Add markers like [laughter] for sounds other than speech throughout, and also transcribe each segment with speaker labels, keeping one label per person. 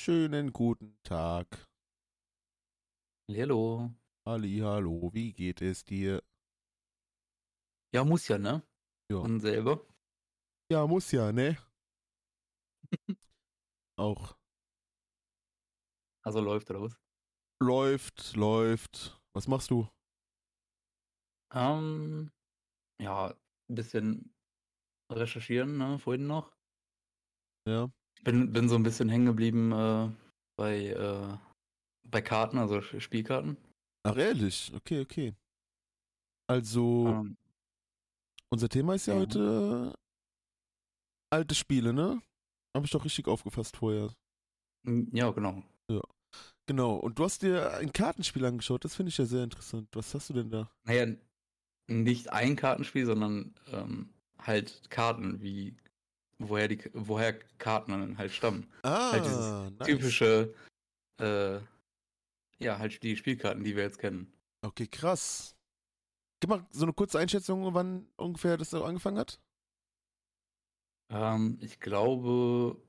Speaker 1: Schönen guten Tag.
Speaker 2: Hallo.
Speaker 1: Ali, hallo, wie geht es dir?
Speaker 2: Ja, muss ja, ne?
Speaker 1: Ja.
Speaker 2: Und selber?
Speaker 1: Ja, muss ja, ne? [laughs] Auch
Speaker 2: Also läuft oder was?
Speaker 1: läuft, läuft. Was machst du?
Speaker 2: Ähm, ja, ein bisschen recherchieren, ne? Vorhin noch.
Speaker 1: Ja.
Speaker 2: Bin, bin so ein bisschen hängen geblieben äh, bei, äh, bei Karten, also Spielkarten.
Speaker 1: Ach, ehrlich? Okay, okay. Also,
Speaker 2: Ähm,
Speaker 1: unser Thema ist ja,
Speaker 2: ja.
Speaker 1: heute äh, alte Spiele, ne? Habe ich doch richtig aufgefasst vorher.
Speaker 2: m, ja, genau.
Speaker 1: Genau, und du hast dir ein Kartenspiel angeschaut, das finde ich ja sehr interessant. Was hast du denn da?
Speaker 2: Naja, nicht ein Kartenspiel, sondern ähm, halt Karten, wie woher die woher Karten dann halt stammen.
Speaker 1: Ah,
Speaker 2: Halt dieses
Speaker 1: nice.
Speaker 2: Typische, äh, ja, halt die Spielkarten, die wir jetzt kennen.
Speaker 1: Okay, krass. Gib mal so eine kurze Einschätzung, wann ungefähr das so angefangen hat.
Speaker 2: Ähm, ich glaube,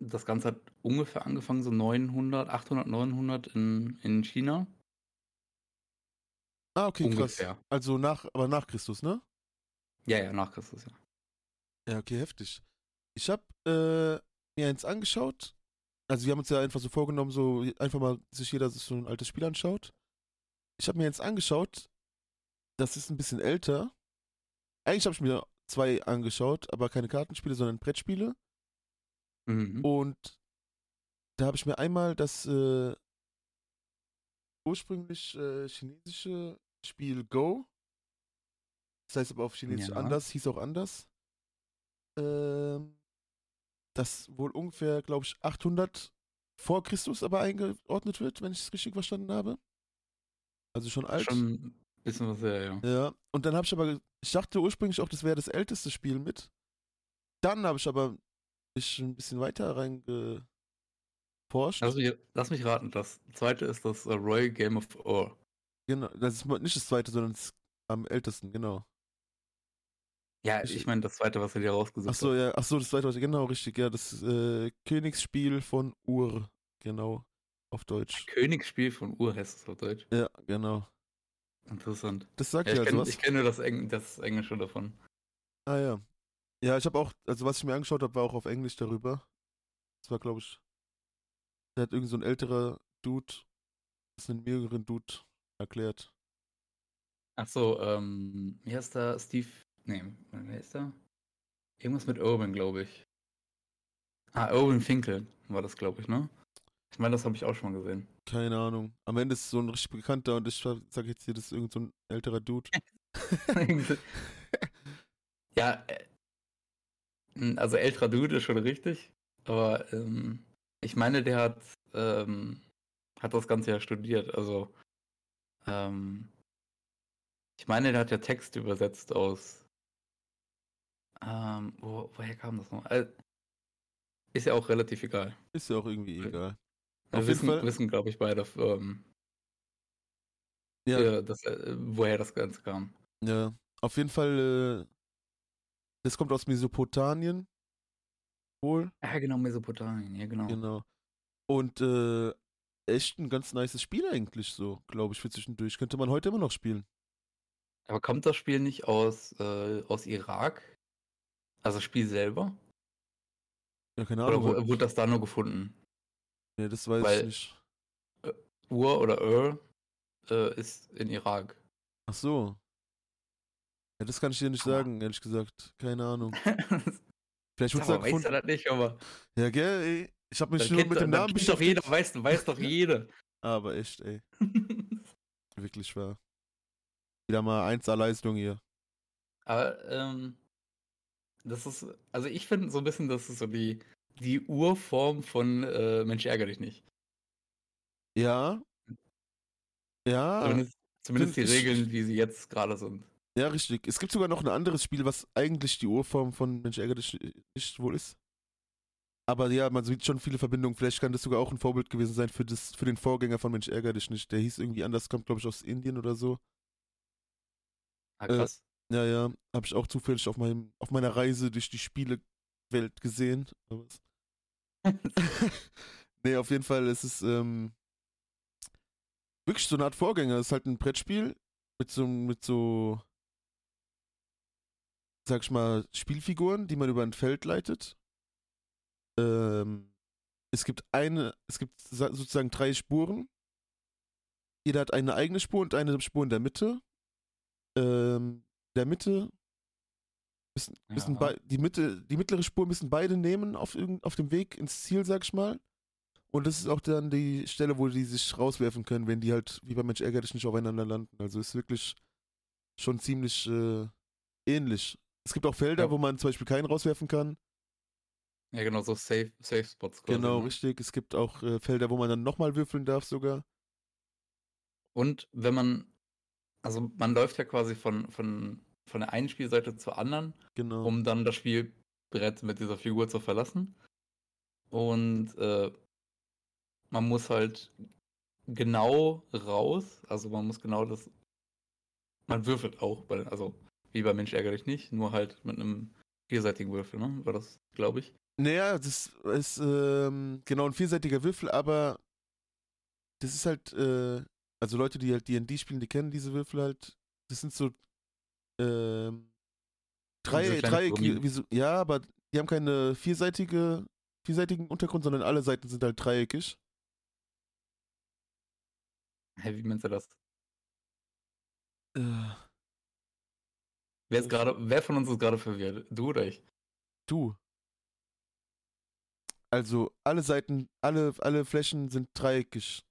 Speaker 2: das Ganze hat ungefähr angefangen, so 900, 800, 900 in, in China.
Speaker 1: Ah, okay,
Speaker 2: Ungefähr.
Speaker 1: krass. Also nach, aber nach Christus, ne?
Speaker 2: Ja, ja, nach Christus, ja.
Speaker 1: Ja, okay, heftig. Ich habe äh, mir eins angeschaut. Also wir haben uns ja einfach so vorgenommen, so einfach mal sich jeder so ein altes Spiel anschaut. Ich habe mir eins angeschaut. Das ist ein bisschen älter. Eigentlich habe ich mir zwei angeschaut, aber keine Kartenspiele, sondern Brettspiele.
Speaker 2: Mhm.
Speaker 1: Und da habe ich mir einmal das äh, ursprünglich äh, chinesische Spiel Go. Das heißt aber auf Chinesisch
Speaker 2: Ja.
Speaker 1: anders, hieß auch anders. Ähm, das wohl ungefähr, glaube ich, 800 vor Christus aber eingeordnet wird, wenn ich es richtig verstanden habe. Also schon alt.
Speaker 2: Schon ein bisschen was her, ja.
Speaker 1: Ja, und dann habe ich aber, ich dachte ursprünglich auch, das wäre das älteste Spiel mit. Dann habe ich aber mich ein bisschen weiter reingeforscht.
Speaker 2: Lass mich, lass mich raten, das zweite ist das äh, Royal Game of Ur.
Speaker 1: Genau, das ist nicht das zweite, sondern das am ältesten, genau.
Speaker 2: Ja,
Speaker 1: Ich-
Speaker 2: ich meine das zweite, was er dir rausgesucht
Speaker 1: Ach so, ja, ach so, das zweite, genau, richtig, ja, das äh, Königsspiel von Ur, genau, auf Deutsch.
Speaker 2: hat. Königsspiel von Ur heißt es auf Deutsch.
Speaker 1: Ja, genau.
Speaker 2: Interessant.
Speaker 1: Das sagt
Speaker 2: Ja,
Speaker 1: ja
Speaker 2: ich
Speaker 1: also
Speaker 2: kenne
Speaker 1: was.
Speaker 2: ich kenn nur das, Eng das Englische davon.
Speaker 1: Ah ja. Ja, ich habe auch, also was ich mir angeschaut habe, war auch auf Englisch darüber. Das war, glaube ich, da hat irgend so ein älterer Dude, das ist einen jüngeren Dude erklärt.
Speaker 2: Ach so, ähm, wie heißt der? Steve? Nee, wer ist der? Irgendwas mit Urban, glaube ich. Ah, Urban Finkel war das, glaube ich, ne? Ich meine, das habe ich auch schon mal gesehen.
Speaker 1: Keine Ahnung. Am Ende ist es so ein richtig bekannter und ich sag jetzt hier, das ist irgend so ein älterer Dude. [laughs]
Speaker 2: ja, äh, also älterer Dude ist schon richtig, aber ähm, ich meine, der hat, ähm, hat das Ganze ja studiert, also ähm, ich meine, der hat ja Text übersetzt aus ähm, wo, woher kam das noch? Äh, ist ja auch relativ egal.
Speaker 1: Ist ja auch irgendwie egal.
Speaker 2: Wir
Speaker 1: Auf jeden
Speaker 2: wissen,
Speaker 1: Fall-
Speaker 2: wissen glaube ich, beide, ähm,
Speaker 1: Ja,
Speaker 2: äh, das, äh, woher das Ganze kam.
Speaker 1: ja. Auf jeden Fall, äh, das kommt aus Mesopotamien. Wohl.
Speaker 2: Ja, genau, Mesopotamien, ja, genau.
Speaker 1: Genau. Und äh, echt ein ganz nices Spiel eigentlich so, glaube ich, für zwischendurch. Könnte man heute immer noch spielen.
Speaker 2: Aber kommt das Spiel nicht aus, äh, aus Irak? Also das Spiel selber?
Speaker 1: Ja, keine
Speaker 2: Oder
Speaker 1: Ahnung. halt.
Speaker 2: wurde das da nur gefunden?
Speaker 1: nee, das weiß
Speaker 2: weil-
Speaker 1: ich nicht.
Speaker 2: Ur oder Ur äh, ist in Irak.
Speaker 1: Ach so. Ja, das kann ich dir nicht
Speaker 2: Aber-
Speaker 1: sagen, ehrlich gesagt. Keine Ahnung. [laughs] Vielleicht wurde es da gefunden.
Speaker 2: das nicht, aber
Speaker 1: Ja, gell, ey. Ich habe mich nur mit dem Namen
Speaker 2: kennt doch jeder,
Speaker 1: beschäftigt.
Speaker 2: weiß, weiß doch [laughs] jeder.
Speaker 1: Aber echt, ey. [laughs] Wirklich wahr. Wieder mal 1A Leistung hier.
Speaker 2: aber ähm, das ist, also ich finde so ein bisschen, das ist so die, die Urform von äh, Mensch ärger dich nicht.
Speaker 1: Ja. Ja.
Speaker 2: Zumindest, zumindest die Regeln, wie sie jetzt gerade sind.
Speaker 1: Ja, richtig. Es gibt sogar noch ein anderes Spiel, was eigentlich die Urform von Mensch ärgere dich nicht wohl ist. Aber ja, man sieht schon viele Verbindungen. Vielleicht kann das sogar auch ein Vorbild gewesen sein für, das, für den Vorgänger von Mensch ärgere dich nicht. Der hieß irgendwie anders, kommt glaube ich aus Indien oder so.
Speaker 2: Ah,
Speaker 1: Äh,
Speaker 2: krass.
Speaker 1: Ja, ja, habe ich auch zufällig auf, meinem, auf meiner Reise durch die Spielewelt gesehen. [laughs] [laughs] Nee, auf jeden Fall ist es ähm, wirklich so eine Art Vorgänger. Es ist halt ein Brettspiel mit so, mit so, sag ich mal, Spielfiguren, die man über ein Feld leitet. Ähm, es gibt eine, es gibt sozusagen drei Spuren. Jeder hat eine eigene Spur und eine Spur in der Mitte. Ähm, der Mitte müssen, müssen
Speaker 2: Ja.
Speaker 1: die Mitte, die mittlere Spur müssen beide nehmen auf, auf dem Weg ins Ziel, sag ich mal. Und das ist auch dann die Stelle, wo die sich rauswerfen können, wenn die halt wie bei Mensch ärger dich nicht aufeinander landen. Also ist wirklich schon ziemlich äh, ähnlich. Es gibt auch Felder,
Speaker 2: Ja.
Speaker 1: wo man zum Beispiel keinen rauswerfen kann.
Speaker 2: Ja, genau, so Safe, Safe Spots quasi.
Speaker 1: Genau,
Speaker 2: ne?
Speaker 1: richtig. Es gibt auch äh, Felder, wo man dann nochmal würfeln darf sogar.
Speaker 2: Und wenn man, also man läuft ja quasi von, von, von der einen Spielseite zur anderen,
Speaker 1: Genau.
Speaker 2: um dann das Spielbrett mit dieser Figur zu verlassen. Und äh, man muss halt genau raus, also man muss genau das, man würfelt auch, bei, also wie bei Mensch ärgerlich nicht, nur halt mit einem vierseitigen Würfel, ne? War das, glaube ich.
Speaker 1: Naja, das ist ähm, genau ein vierseitiger Würfel, aber das ist halt, äh, also Leute, die halt D&D spielen, die kennen diese Würfel halt. Das sind so ähm, drei, drei, so, ja, aber die haben keine vierseitige, vierseitigen Untergrund, sondern alle Seiten sind halt dreieckig.
Speaker 2: Hä, wie meinst du das?
Speaker 1: Äh,
Speaker 2: Wer ist gerade, wer von uns ist gerade verwirrt? Du oder ich?
Speaker 1: du. Also alle Seiten, alle, alle Flächen sind dreieckig.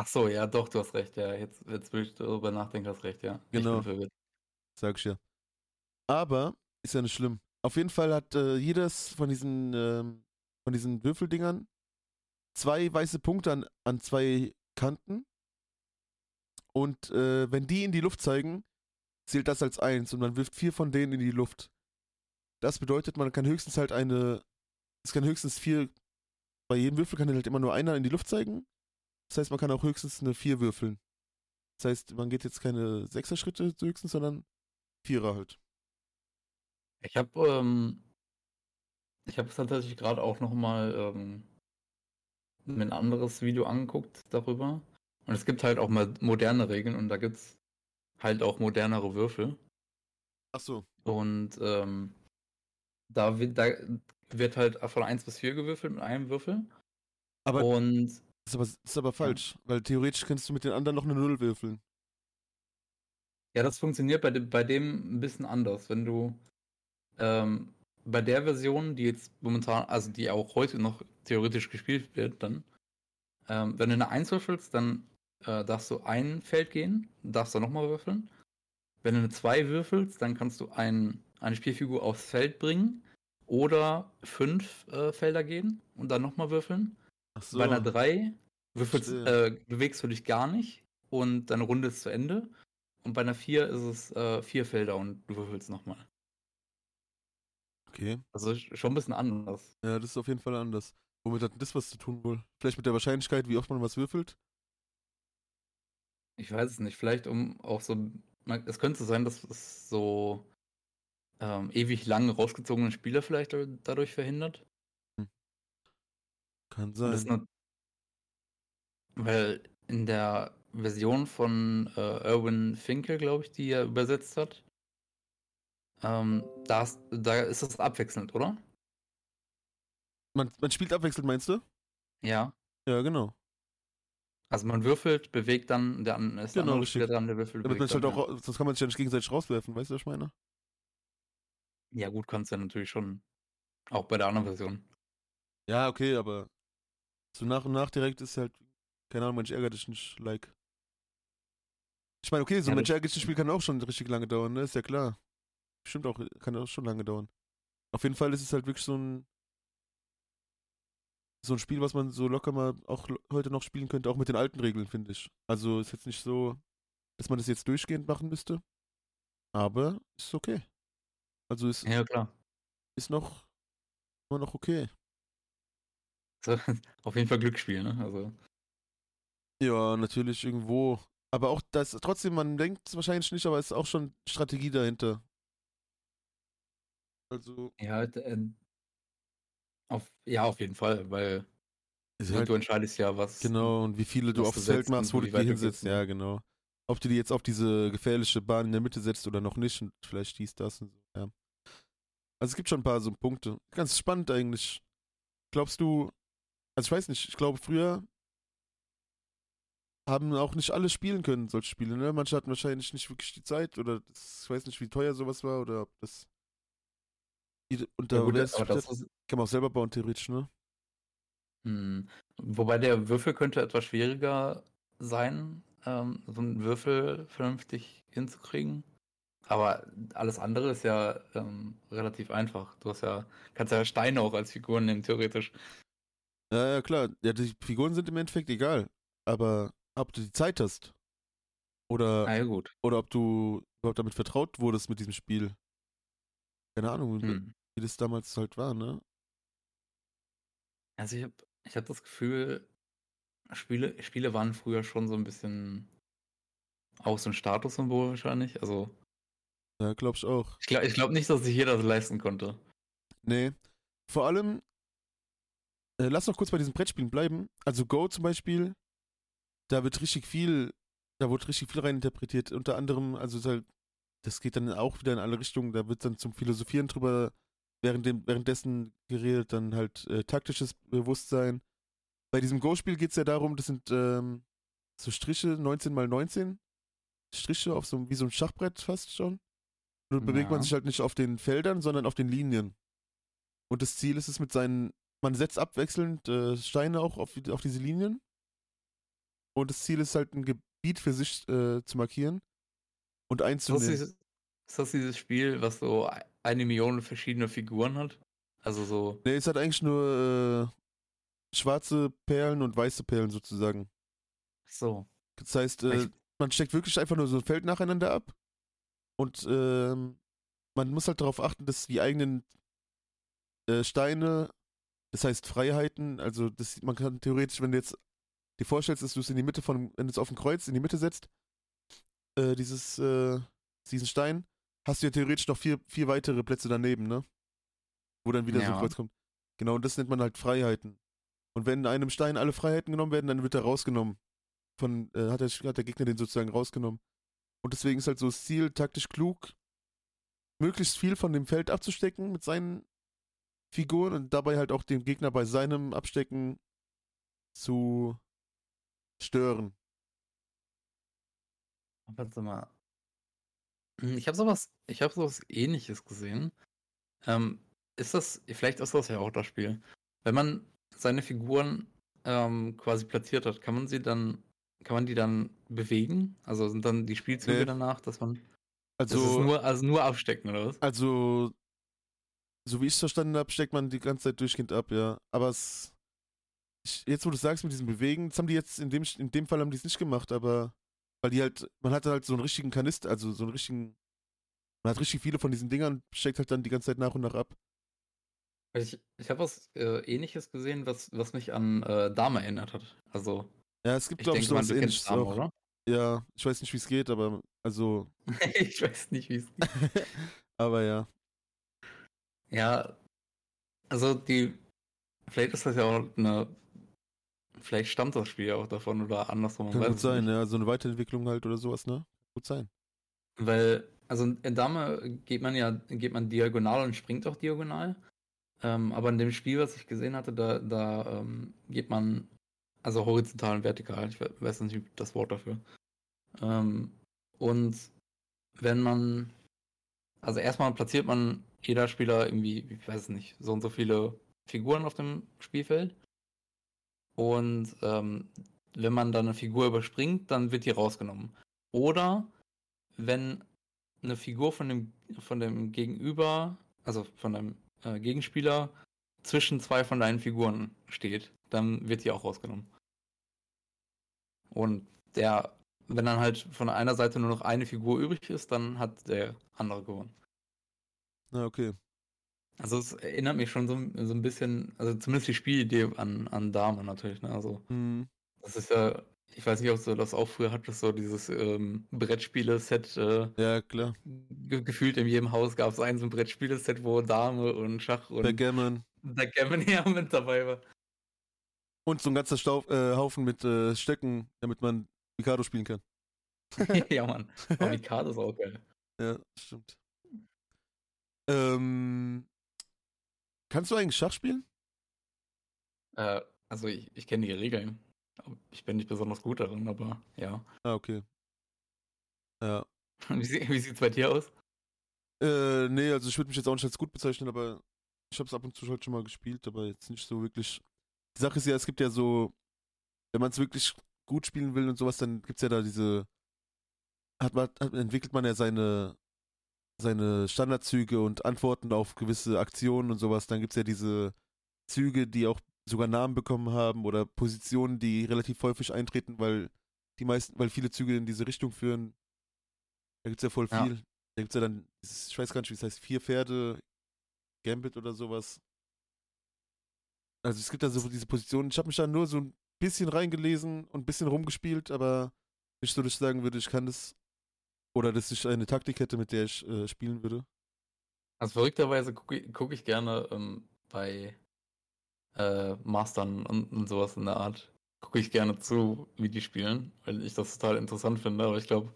Speaker 2: Ach so, ja, doch, du hast recht, ja. Jetzt, jetzt will ich darüber nachdenken, hast recht, ja.
Speaker 1: Genau.
Speaker 2: Ich.
Speaker 1: Sag ich ja. Aber ist ja nicht schlimm. Auf jeden Fall hat äh, jedes von diesen, ähm, von diesen Würfeldingern zwei weiße Punkte an, an zwei Kanten. Und äh, wenn die in die Luft zeigen, zählt das als eins und man wirft vier von denen in die Luft. Das bedeutet, man kann höchstens halt eine, es kann höchstens vier, bei jedem Würfel kann halt immer nur einer in die Luft zeigen. Das heißt, man kann auch höchstens eine vier würfeln. Das heißt, man geht jetzt keine Sechser-Schritte höchstens, sondern Vierer halt.
Speaker 2: Ich habe ähm, ich habe tatsächlich gerade auch noch mal ähm, ein anderes Video angeguckt darüber. Und es gibt halt auch mal moderne Regeln und da gibt's halt auch modernere Würfel.
Speaker 1: Ach so.
Speaker 2: Und ähm, da, wird, da wird halt von 1 bis 4 gewürfelt mit einem Würfel.
Speaker 1: Aber
Speaker 2: und
Speaker 1: ist aber, das ist aber falsch, weil theoretisch kannst du mit den anderen noch eine Null würfeln.
Speaker 2: Ja, das funktioniert bei dem, bei dem ein bisschen anders. Wenn du ähm, bei der Version, die jetzt momentan, also die auch heute noch theoretisch gespielt wird, dann, ähm, wenn du eine 1 würfelst, dann äh, darfst du ein Feld gehen, darfst du nochmal würfeln. Wenn du eine 2 würfelst, dann kannst du ein, eine Spielfigur aufs Feld bringen oder fünf äh, Felder gehen und dann nochmal würfeln.
Speaker 1: So.
Speaker 2: Bei einer 3 würfelst,
Speaker 1: Verstehe.
Speaker 2: äh, bewegst du dich gar nicht und deine Runde ist zu Ende. Und bei einer 4 ist es äh, vier Felder und du würfelst nochmal.
Speaker 1: Okay.
Speaker 2: Also sch- schon ein bisschen anders.
Speaker 1: Ja, das ist auf jeden Fall anders. Womit hat das was zu tun wohl? Vielleicht mit der Wahrscheinlichkeit, wie oft man was würfelt?
Speaker 2: Ich weiß es nicht. Vielleicht um auch so. Es könnte sein, dass es so ähm, ewig lang rausgezogene Spiele vielleicht da- dadurch verhindert.
Speaker 1: Kann sein.
Speaker 2: nur, weil in der Version von äh, Erwin Finkel, glaube ich, die er übersetzt hat, ähm, da, ist, da ist das abwechselnd, oder?
Speaker 1: Man, man spielt abwechselnd, meinst du?
Speaker 2: Ja.
Speaker 1: Ja, genau.
Speaker 2: Also man würfelt, bewegt dann, der ist der
Speaker 1: Genau,
Speaker 2: andere. Spieler dran, der würfelt,
Speaker 1: Damit man
Speaker 2: bewegt
Speaker 1: halt
Speaker 2: dann,
Speaker 1: auch, sonst kann man sich ja nicht gegenseitig rauswerfen, weißt du, was ich meine?
Speaker 2: ja gut, kannst du ja natürlich schon. Auch bei der anderen Version.
Speaker 1: Ja, okay, aber so nach und nach direkt ist halt, keine Ahnung, Mensch ärgert dich nicht, like. Ich meine, okay, so
Speaker 2: Ja,
Speaker 1: ein Mensch
Speaker 2: das-
Speaker 1: ärgert dich Spiel kann auch schon richtig lange dauern, ne? Ist ja klar. Stimmt auch, kann auch schon lange dauern. Auf jeden Fall ist es halt wirklich so ein so ein Spiel, was man so locker mal auch heute noch spielen könnte, auch mit den alten Regeln, finde ich. Also ist jetzt nicht so, dass man das jetzt durchgehend machen müsste. Aber ist okay. Also es
Speaker 2: Ja, klar.
Speaker 1: ist noch immer noch okay. [laughs]
Speaker 2: Auf jeden Fall Glücksspiel, ne? Also.
Speaker 1: Ja, natürlich irgendwo. Aber auch das, trotzdem, man denkt es wahrscheinlich nicht, aber es ist auch schon Strategie dahinter. Also,
Speaker 2: Ja, äh, auf, ja, auf jeden Fall, weil Du,
Speaker 1: halt,
Speaker 2: du entscheidest ja, was.
Speaker 1: genau, und wie viele du aufs Feld machst, wo du die hinsetzt,
Speaker 2: ne?
Speaker 1: ja, genau. Ob du die jetzt auf diese gefährliche Bahn in der Mitte setzt oder noch nicht und vielleicht dies, das und so, ja. Also es gibt schon ein paar so Punkte. Ganz spannend eigentlich. Glaubst du, also ich weiß nicht, ich glaube früher haben auch nicht alle spielen können, solche Spiele, ne? Manche hatten wahrscheinlich nicht wirklich die Zeit oder das, ich weiß nicht, wie teuer sowas war oder ob das. Und
Speaker 2: Ja,
Speaker 1: da
Speaker 2: gut,
Speaker 1: wär's-
Speaker 2: aber das ist,
Speaker 1: kann man auch selber bauen, theoretisch, ne?
Speaker 2: hm, wobei der Würfel könnte etwas schwieriger sein, ähm, so einen Würfel vernünftig hinzukriegen. Aber alles andere ist ja ähm, relativ einfach. Du hast ja, kannst ja Steine auch als Figuren nehmen, theoretisch.
Speaker 1: Ja, ja, klar. Ja, die Figuren sind im Endeffekt egal. Aber ob du die Zeit hast oder,
Speaker 2: Na ja, gut.
Speaker 1: oder ob du überhaupt damit vertraut wurdest mit diesem Spiel. Keine Ahnung,
Speaker 2: Hm.
Speaker 1: wie das damals halt war, ne?
Speaker 2: Also ich habe ich hab das Gefühl, Spiele, Spiele waren früher schon so ein bisschen auch so ein Statussymbol wahrscheinlich. Also
Speaker 1: Ja, glaub ich auch.
Speaker 2: ich glaube ich glaub nicht, dass sich jeder das leisten konnte.
Speaker 1: Nee. Vor allem, äh, lass noch kurz bei diesen Brettspielen bleiben. Also Go zum Beispiel, da wird richtig viel, da wird richtig viel reininterpretiert. Unter anderem, also halt, das geht dann auch wieder in alle Richtungen. Da wird dann zum Philosophieren drüber während dem, währenddessen geredet, dann halt äh, taktisches Bewusstsein. Bei diesem Go-Spiel geht es ja darum, das sind ähm, so Striche, 19 mal 19 Striche auf so wie so ein Schachbrett fast schon. Nur bewegt man
Speaker 2: Ja.
Speaker 1: sich halt nicht auf den Feldern, sondern auf den Linien. Und das Ziel ist es mit seinen, man setzt abwechselnd äh, Steine auch auf, auf diese Linien. Und das Ziel ist halt ein Gebiet für sich äh, zu markieren und
Speaker 2: Ist das,
Speaker 1: einzunehmen.
Speaker 2: dieses, ist das dieses Spiel, was so eine Million verschiedene Figuren hat? Also so,
Speaker 1: Nee, es hat eigentlich nur äh, schwarze Perlen und weiße Perlen sozusagen.
Speaker 2: so.
Speaker 1: Das heißt, äh,
Speaker 2: Ich-
Speaker 1: man steckt wirklich einfach nur so ein Feld nacheinander ab. Und ähm, man muss halt darauf achten, dass die eigenen äh, Steine, das heißt Freiheiten, also das, man kann theoretisch, wenn du jetzt dir vorstellst, dass du es in die Mitte von, wenn du es auf ein Kreuz in die Mitte setzt, äh, dieses, äh, diesen Stein, hast du ja theoretisch noch vier, vier weitere Plätze daneben, ne? Wo dann wieder so ein
Speaker 2: Ja.
Speaker 1: Kreuz kommt. Genau, und das nennt man halt Freiheiten. Und wenn einem Stein alle Freiheiten genommen werden, dann wird er rausgenommen. Von, äh, hat, der, hat der Gegner den sozusagen rausgenommen. Und deswegen ist halt so das Ziel, taktisch klug, möglichst viel von dem Feld abzustecken mit seinen Figuren und dabei halt auch den Gegner bei seinem Abstecken zu stören.
Speaker 2: Warte mal. Hm, Ich habe sowas, ich habe sowas ähnliches gesehen. Ähm, ist das, vielleicht ist das ja auch das Spiel. Wenn man seine Figuren ähm, quasi platziert hat, kann man sie dann, kann man die dann bewegen? Also sind dann die Spielzüge
Speaker 1: Nee.
Speaker 2: danach, dass man. Das
Speaker 1: Also,
Speaker 2: nur, also nur abstecken, oder was?
Speaker 1: also, so wie ich es verstanden habe, steckt man die ganze Zeit durchgehend ab, ja. Aber es, ich, jetzt wo du sagst mit diesem Bewegen, das haben die jetzt, in dem, in dem Fall haben die es nicht gemacht, aber, weil die halt, man hatte halt so einen richtigen Kanister, also so einen richtigen, man hat richtig viele von diesen Dingern, steckt halt dann die ganze Zeit nach und nach ab.
Speaker 2: Ich, ich habe was äh, ähnliches gesehen, was, was mich an äh, Dame erinnert hat. Also,
Speaker 1: Ja, es gibt, glaube ich, sowas
Speaker 2: du kennst
Speaker 1: ähnliches
Speaker 2: Dame,
Speaker 1: auch.
Speaker 2: oder?
Speaker 1: Ja, ich weiß nicht, wie es geht, aber, also, [laughs]
Speaker 2: ich weiß nicht, wie es [laughs] geht.
Speaker 1: aber ja.
Speaker 2: Ja, also die, vielleicht ist das ja auch eine, vielleicht stammt das Spiel ja auch davon oder andersrum.
Speaker 1: Kann gut sein,
Speaker 2: nicht.
Speaker 1: ja, so eine Weiterentwicklung halt oder sowas, ne? Gut sein.
Speaker 2: Weil, also in Dame geht man ja, geht man diagonal und springt auch diagonal. Ähm, aber in dem Spiel, was ich gesehen hatte, da, da ähm, geht man, also horizontal und vertikal, ich we- weiß nicht das Wort dafür. Ähm, und wenn man, also erstmal platziert man jeder Spieler irgendwie, ich weiß nicht, so und so viele Figuren auf dem Spielfeld. Und ähm, wenn man dann eine Figur überspringt, dann wird die rausgenommen. Oder wenn eine Figur von dem, von dem Gegenüber, also von dem äh, Gegenspieler, zwischen zwei von deinen Figuren steht, dann wird die auch rausgenommen. Und der, wenn dann halt von einer Seite nur noch eine Figur übrig ist, dann hat der andere gewonnen.
Speaker 1: Na, okay.
Speaker 2: Also es erinnert mich schon so, so ein bisschen, also zumindest die Spielidee an, an Dame natürlich, ne? Also
Speaker 1: Hm.
Speaker 2: das ist ja, ich weiß nicht, ob du das auch früher hattest, so dieses ähm, Brettspiele-Set, äh,
Speaker 1: Ja, klar.
Speaker 2: ge gefühlt in jedem Haus gab es ein so ein Brettspiele-Set, wo Dame und Schach und
Speaker 1: Backgammon.
Speaker 2: Backgammon [laughs] ja mit dabei war.
Speaker 1: Und so ein ganzer Stauf, äh, Haufen mit äh, Stöcken, damit man Mikado spielen kann. [laughs]
Speaker 2: ja, Mann. Aber Mikado ist auch geil.
Speaker 1: Ja, stimmt. Ähm, kannst du eigentlich Schach spielen?
Speaker 2: Äh, also ich, ich kenne die Regeln. Ich bin nicht besonders gut darin, aber ja.
Speaker 1: Ah, okay. Ja. [laughs]
Speaker 2: Wie, sie- wie sieht's bei dir aus?
Speaker 1: Äh, nee, also ich würde mich jetzt auch nicht als gut bezeichnen, aber ich habe es ab und zu halt schon mal gespielt, aber jetzt nicht so wirklich. Die Sache ist ja, es gibt ja so, wenn man es wirklich gut spielen will und sowas, dann gibt's ja da diese, hat man, hat, entwickelt man ja seine, seine Standardzüge und Antworten auf gewisse Aktionen und sowas. Dann gibt's ja diese Züge, die auch sogar Namen bekommen haben oder Positionen, die relativ häufig eintreten, weil die meisten, weil viele Züge in diese Richtung führen. Da gibt's ja voll
Speaker 2: Ja.
Speaker 1: viel. Da gibt's ja dann, ich weiß gar nicht, wie es heißt, vier Pferde, Gambit oder sowas. Also es gibt da so diese Positionen. Ich habe mich da nur so ein bisschen reingelesen und ein bisschen rumgespielt, aber nicht so, dass ich sagen würde, ich kann das. Oder dass ich eine Taktik hätte, mit der ich äh, spielen würde.
Speaker 2: Also verrückterweise gucke ich, guck ich gerne ähm, bei äh, Mastern und, und sowas in der Art. Gucke ich gerne zu, wie die spielen, weil ich das total interessant finde. Aber ich glaube,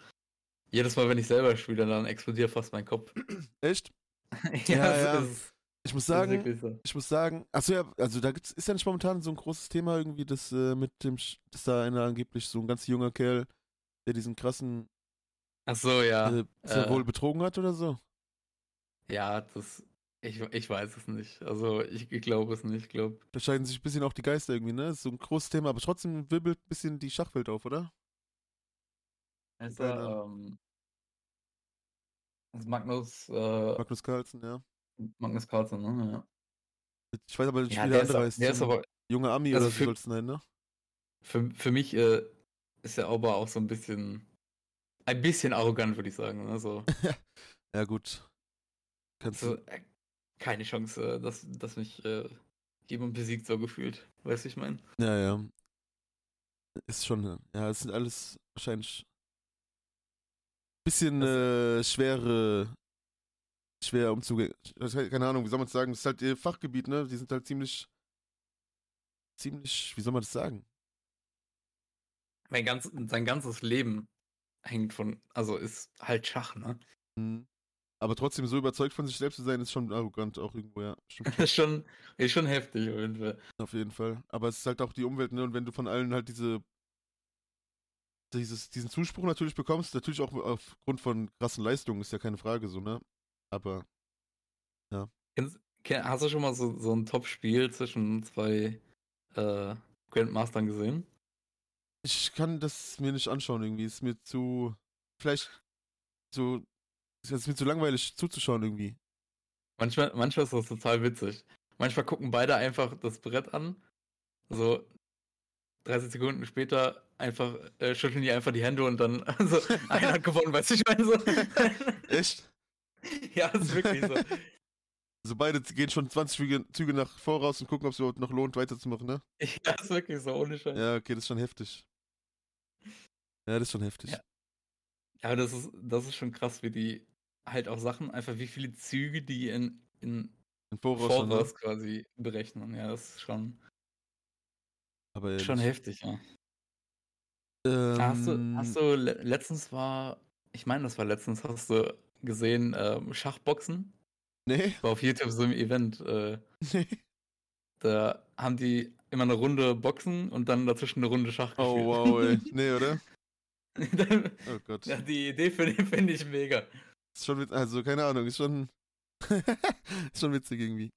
Speaker 2: jedes Mal, wenn ich selber spiele, dann explodiert fast mein Kopf. [clears throat]
Speaker 1: Echt? [laughs]
Speaker 2: ja,
Speaker 1: ja.
Speaker 2: es ist,
Speaker 1: Ich muss sagen,
Speaker 2: so.
Speaker 1: ich muss sagen, achso ja, also da gibt's, ist ja nicht momentan so ein großes Thema irgendwie, dass äh, mit dem, dass da einer angeblich so ein ganz junger Kerl, der diesen krassen,
Speaker 2: Ach so, ja.
Speaker 1: äh, ist er
Speaker 2: äh,
Speaker 1: wohl betrogen hat oder so.
Speaker 2: Ja, das. Ich, ich weiß es nicht. Also ich, ich glaube es nicht. Ich glaube.
Speaker 1: Da scheiden sich ein bisschen auch die Geister irgendwie, ne? ist so ein großes Thema, aber trotzdem wirbelt ein bisschen die Schachwelt auf, oder?
Speaker 2: Also, ähm, also Magnus, äh,
Speaker 1: Magnus Carlsen, ja.
Speaker 2: Magnus Carlsen, ne? Ja.
Speaker 1: Ich weiß aber nicht,
Speaker 2: Ja,
Speaker 1: wie
Speaker 2: der
Speaker 1: der
Speaker 2: ist,
Speaker 1: andere heißt.
Speaker 2: der ist aber
Speaker 1: Junge Ami
Speaker 2: also
Speaker 1: oder so
Speaker 2: für-
Speaker 1: soll es sein, ne?
Speaker 2: für, für mich äh, ist er aber auch so ein bisschen ein bisschen arrogant, würde ich sagen. Ne? So, [laughs]
Speaker 1: Ja, gut. Kannst
Speaker 2: so
Speaker 1: du.
Speaker 2: äh, keine Chance, äh, dass, dass mich äh, jemand besiegt, so gefühlt. Weißt du, ich meine?
Speaker 1: Ja, ja. Ist schon, ja, es sind alles wahrscheinlich bisschen äh, schwere, schwer umzugehen. Keine Ahnung, wie soll man es sagen? Das ist halt ihr Fachgebiet, ne? Die sind halt ziemlich, ziemlich, wie soll man das sagen?
Speaker 2: Mein ganz, sein ganzes Leben hängt von, also ist halt Schach, ne?
Speaker 1: Mhm. Aber trotzdem so überzeugt von sich selbst zu sein, ist schon arrogant auch irgendwo, ja. [laughs]
Speaker 2: Ist schon, ist schon heftig auf jeden Fall.
Speaker 1: auf jeden Fall. Aber es ist halt auch die Umwelt, ne? Und wenn du von allen halt diese dieses, diesen Zuspruch natürlich bekommst, natürlich auch aufgrund von krassen Leistungen, ist ja keine Frage so, ne? Aber
Speaker 2: kenn, hast du schon mal so, so ein Top-Spiel zwischen zwei äh, Grandmastern gesehen?
Speaker 1: Ich kann das mir nicht anschauen irgendwie. Ist mir zu. Vielleicht so. Ist mir zu langweilig zuzuschauen irgendwie.
Speaker 2: Manchmal, manchmal ist das total witzig. Manchmal gucken beide einfach das Brett an. So 30 Sekunden später einfach äh, schütteln die einfach die Hände und dann [laughs] so einer hat gewonnen, weißt du, ich meine so. [laughs]
Speaker 1: Echt? [laughs]
Speaker 2: ja, ist wirklich so.
Speaker 1: Also beide gehen schon 20 Züge, Züge nach voraus und gucken, ob es überhaupt noch lohnt, weiterzumachen, ne?
Speaker 2: Ja, ist wirklich so, ohne Scheiß.
Speaker 1: Ja, okay, das ist schon heftig. Ja, das ist schon heftig.
Speaker 2: Ja. Ja, das ist, das ist schon krass, wie die halt auch Sachen, einfach wie viele Züge die in, in
Speaker 1: Im Voraus ne?
Speaker 2: Voraus quasi berechnen. Ja, das ist schon,
Speaker 1: Aber
Speaker 2: schon heftig, ja.
Speaker 1: Ähm,
Speaker 2: Hast du, hast du le letztens war, ich meine, das war letztens, hast du gesehen, ähm, Schachboxen?
Speaker 1: Nee?
Speaker 2: War auf YouTube so ein Event. Äh, [laughs]
Speaker 1: Nee.
Speaker 2: da haben die immer eine Runde Boxen und dann dazwischen eine Runde Schach
Speaker 1: Oh
Speaker 2: gespielt.
Speaker 1: wow, ey. [laughs] Nee, oder? [laughs]
Speaker 2: Dann-
Speaker 1: Oh Gott.
Speaker 2: ja, die Idee finde find ich mega.
Speaker 1: Ist schon wit- also keine Ahnung, ist schon. [laughs] ist schon witzig irgendwie.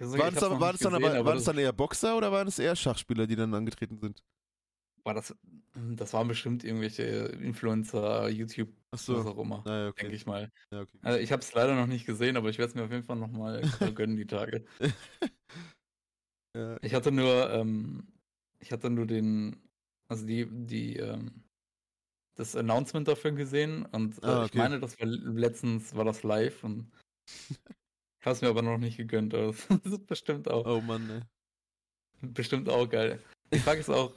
Speaker 2: Also,
Speaker 1: Waren es
Speaker 2: noch
Speaker 1: war das dann,
Speaker 2: gesehen,
Speaker 1: aber,
Speaker 2: aber
Speaker 1: waren
Speaker 2: das-
Speaker 1: dann eher Boxer oder waren es eher Schachspieler, die dann angetreten sind?
Speaker 2: war das, das waren bestimmt irgendwelche Influencer, YouTube,
Speaker 1: Achso.
Speaker 2: was auch immer,
Speaker 1: Naja, okay.
Speaker 2: denke ich mal.
Speaker 1: Ja, okay.
Speaker 2: Also ich habe es leider noch nicht gesehen, aber ich werde es mir auf jeden Fall nochmal gönnen, die Tage.
Speaker 1: Ja,
Speaker 2: Ich hatte nur, ähm, ich hatte nur den, also die, die, ähm, das Announcement dafür gesehen und äh,
Speaker 1: Ah,
Speaker 2: ich
Speaker 1: okay.
Speaker 2: meine, das war letztens war das live und [laughs] ich habe es mir aber noch nicht gegönnt. aber Das [laughs] ist bestimmt auch,
Speaker 1: oh Mann, ey.
Speaker 2: bestimmt auch geil. Die Frage ist auch,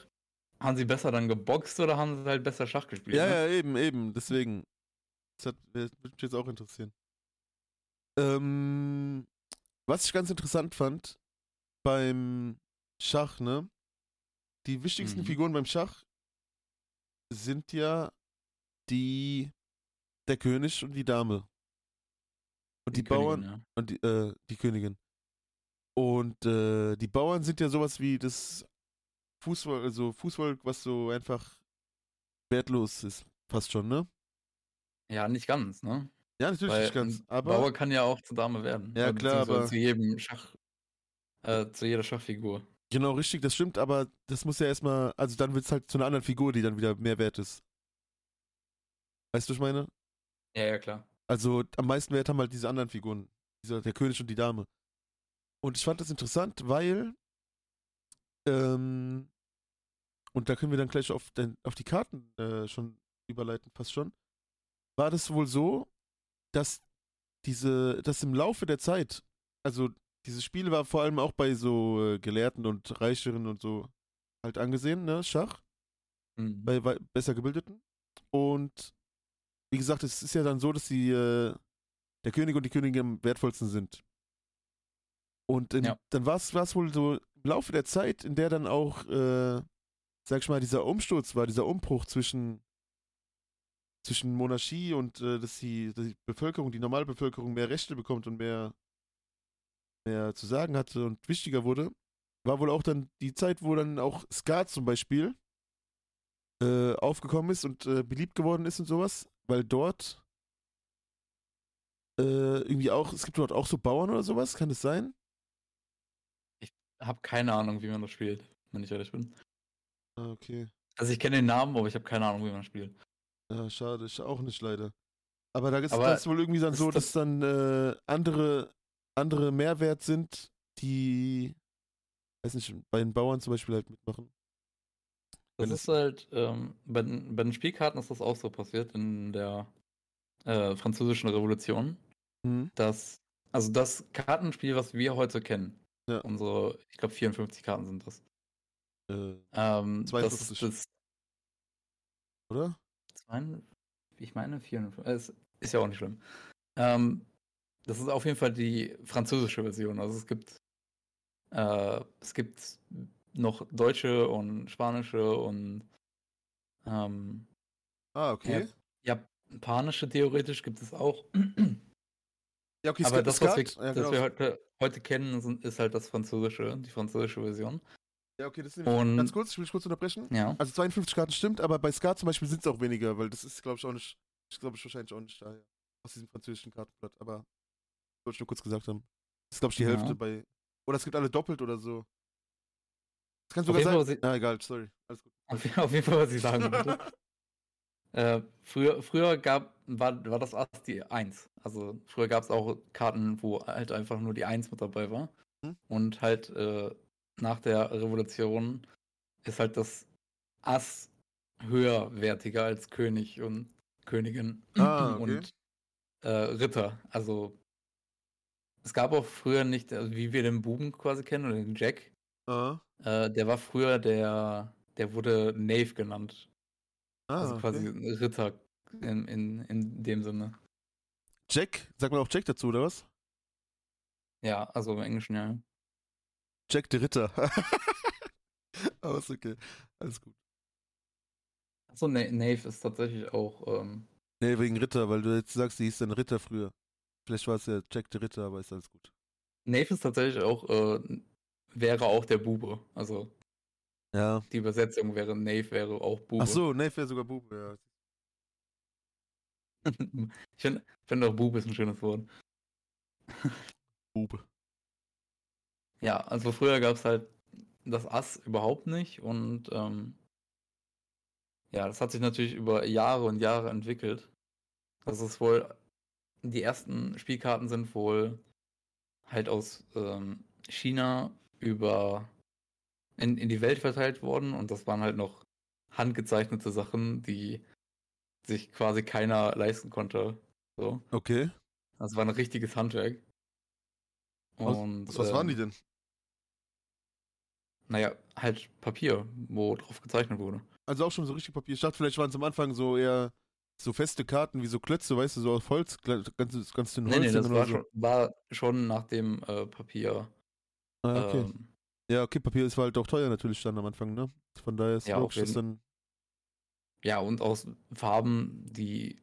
Speaker 2: haben sie besser dann geboxt oder haben sie halt besser Schach gespielt?
Speaker 1: Ja,
Speaker 2: ne?
Speaker 1: ja, eben, eben. Deswegen. Das hat, das würde mich jetzt auch interessieren. Ähm, was ich ganz interessant fand beim Schach, ne? die wichtigsten
Speaker 2: Mhm.
Speaker 1: Figuren beim Schach sind ja die der König und die Dame. Und die, Bauern
Speaker 2: Königin, ja.
Speaker 1: und die, äh, die Königin. Und äh, die Bauern sind ja sowas wie das Fußvolk, also Fußvolk, was so einfach wertlos ist, fast schon, ne?
Speaker 2: Ja, nicht ganz, ne?
Speaker 1: Ja, natürlich
Speaker 2: Weil
Speaker 1: nicht ganz, aber
Speaker 2: Bauer kann ja auch zur Dame werden.
Speaker 1: Ja,
Speaker 2: Äh,
Speaker 1: klar, aber-
Speaker 2: Zu jedem Schach, äh, zu jeder Schachfigur.
Speaker 1: genau richtig, das stimmt, aber das muss ja erstmal, also dann wird es halt zu einer anderen Figur, die dann wieder mehr wert ist. Weißt du, was ich meine?
Speaker 2: Ja, ja, klar.
Speaker 1: Also am meisten Wert haben halt diese anderen Figuren, dieser, der König und die Dame. Und ich fand das interessant, weil ähm, und da können wir dann gleich auf, den, auf die Karten äh, schon überleiten, fast schon. War das wohl so, dass diese, dass im Laufe der Zeit, also dieses Spiel war vor allem auch bei so äh, Gelehrten und Reicheren und so halt angesehen, ne, Schach
Speaker 2: Mhm.
Speaker 1: bei, bei besser gebildeten. Und wie gesagt, es ist ja dann so, dass die, äh, der König und die Königin am wertvollsten sind. Und in,
Speaker 2: Ja.
Speaker 1: dann war es wohl so im Laufe der Zeit, in der dann auch, äh, sag ich mal, dieser Umsturz war, dieser Umbruch zwischen, zwischen Monarchie und äh, dass, die, dass die Bevölkerung, die Normalbevölkerung mehr Rechte bekommt und mehr, mehr zu sagen hatte und wichtiger wurde, war wohl auch dann die Zeit, wo dann auch Skat zum Beispiel äh, aufgekommen ist und äh, beliebt geworden ist und sowas, weil dort äh, irgendwie auch, es gibt dort auch so Bauern oder sowas, kann es sein?
Speaker 2: Hab keine Ahnung, wie man das spielt, wenn ich ehrlich bin.
Speaker 1: Ah, okay.
Speaker 2: Also ich kenne den Namen, aber ich habe keine Ahnung, wie man spielt.
Speaker 1: Ja, schade, ich auch nicht leider. Aber da ist das wohl irgendwie dann so,
Speaker 2: das-
Speaker 1: dass dann äh, andere, andere Mehrwert sind, die, weiß nicht, bei den Bauern zum Beispiel halt mitmachen.
Speaker 2: Das
Speaker 1: Wenn
Speaker 2: ist halt, ähm, bei, den- bei den Spielkarten ist das auch so passiert in der äh, französischen Revolution,
Speaker 1: Hm?
Speaker 2: dass, also das Kartenspiel, was wir heute kennen,
Speaker 1: Ja.
Speaker 2: unsere, ich glaube 54 Karten sind das.
Speaker 1: Äh,
Speaker 2: Ähm, das
Speaker 1: 52.
Speaker 2: ist das,
Speaker 1: oder?
Speaker 2: ich meine 54, äh, es ist ja auch nicht schlimm. Ähm, das ist auf jeden Fall die französische Version, also es gibt, äh, es gibt noch deutsche und spanische und ähm,
Speaker 1: Ah, okay.
Speaker 2: Ja, japanische theoretisch gibt es auch.
Speaker 1: Ja, okay,
Speaker 2: Aber das, was wir.
Speaker 1: Ja,
Speaker 2: das
Speaker 1: genau.
Speaker 2: wir heute, heute kennen, sind, ist halt das französische, die französische Version.
Speaker 1: ja, okay, das ist
Speaker 2: Und-
Speaker 1: ganz kurz, ich will kurz unterbrechen.
Speaker 2: Ja.
Speaker 1: Also 52 Karten stimmt, aber bei Skat zum Beispiel sind es auch weniger, weil das ist, glaube ich, auch nicht, ich glaube ich wahrscheinlich auch nicht daher, aus diesem französischen Kartenblatt, aber wollte ich nur kurz gesagt haben. Das ist, glaube ich, die
Speaker 2: Ja.
Speaker 1: Hälfte bei, oder es gibt alle doppelt oder so. Das kann sogar sein.
Speaker 2: Fall, was ich-
Speaker 1: Na, egal, sorry, alles gut.
Speaker 2: Auf, auf jeden Fall, was ich sagen wollte. [laughs] äh, früher früher gab, war, war das Ass die 1. Also früher gab es auch Karten, wo halt einfach nur die 1 mit dabei war.
Speaker 1: Hm.
Speaker 2: Und halt äh, nach der Revolution ist halt das Ass höherwertiger als König und Königin
Speaker 1: Ah, okay.
Speaker 2: und äh, Ritter. Also es gab auch früher nicht, also wie wir den Buben quasi kennen oder den Jack.
Speaker 1: Ah,
Speaker 2: Äh, der war früher der, der wurde Knave genannt.
Speaker 1: ah
Speaker 2: also quasi
Speaker 1: okay.
Speaker 2: ein Ritter in, in, in dem Sinne.
Speaker 1: Jack, sagt man auch Jack dazu, oder was?
Speaker 2: Ja, also im Englischen ja.
Speaker 1: Jack der Ritter. [laughs] aber ist okay, alles gut.
Speaker 2: Achso, Na Knave ist tatsächlich auch, ähm,
Speaker 1: Nee, wegen Ritter, weil du jetzt sagst, die hieß dann Ritter früher. Vielleicht war es ja Jack der Ritter, aber ist alles gut.
Speaker 2: Knave ist tatsächlich auch, äh, wäre auch der Bube. Also
Speaker 1: Ja.
Speaker 2: die Übersetzung wäre Knave wäre auch Bube.
Speaker 1: Ach so, nee, wäre sogar Bube, ja. [laughs]
Speaker 2: ich finde find auch Bube ist ein schönes Wort.
Speaker 1: Bube.
Speaker 2: Ja, also früher gab es halt das Ass überhaupt nicht und ähm, ja, das hat sich natürlich über Jahre und Jahre entwickelt. Das ist wohl, die ersten Spielkarten sind wohl halt aus ähm, China über in, in die Welt verteilt worden und das waren halt noch handgezeichnete Sachen, die sich quasi keiner leisten konnte. So.
Speaker 1: Okay.
Speaker 2: Das war ein richtiges Handwerk.
Speaker 1: Was,
Speaker 2: Und,
Speaker 1: was, was waren die
Speaker 2: ähm,
Speaker 1: denn?
Speaker 2: Naja, halt Papier, wo drauf gezeichnet wurde.
Speaker 1: Also auch schon so richtig Papier. Ich dachte, vielleicht waren es am Anfang so eher so feste Karten wie so Klötze, weißt du, so aus Holz, ganz, ganz dünn
Speaker 2: Nee, nee,
Speaker 1: Holz
Speaker 2: das war
Speaker 1: so.
Speaker 2: schon, war schon nach dem äh, Papier.
Speaker 1: Ah, okay.
Speaker 2: Ähm,
Speaker 1: Ja, okay, Papier ist halt auch teuer natürlich dann am Anfang, ne? Von daher ist
Speaker 2: Ja, auf
Speaker 1: dass dann.
Speaker 2: Ja, und aus Farben, die,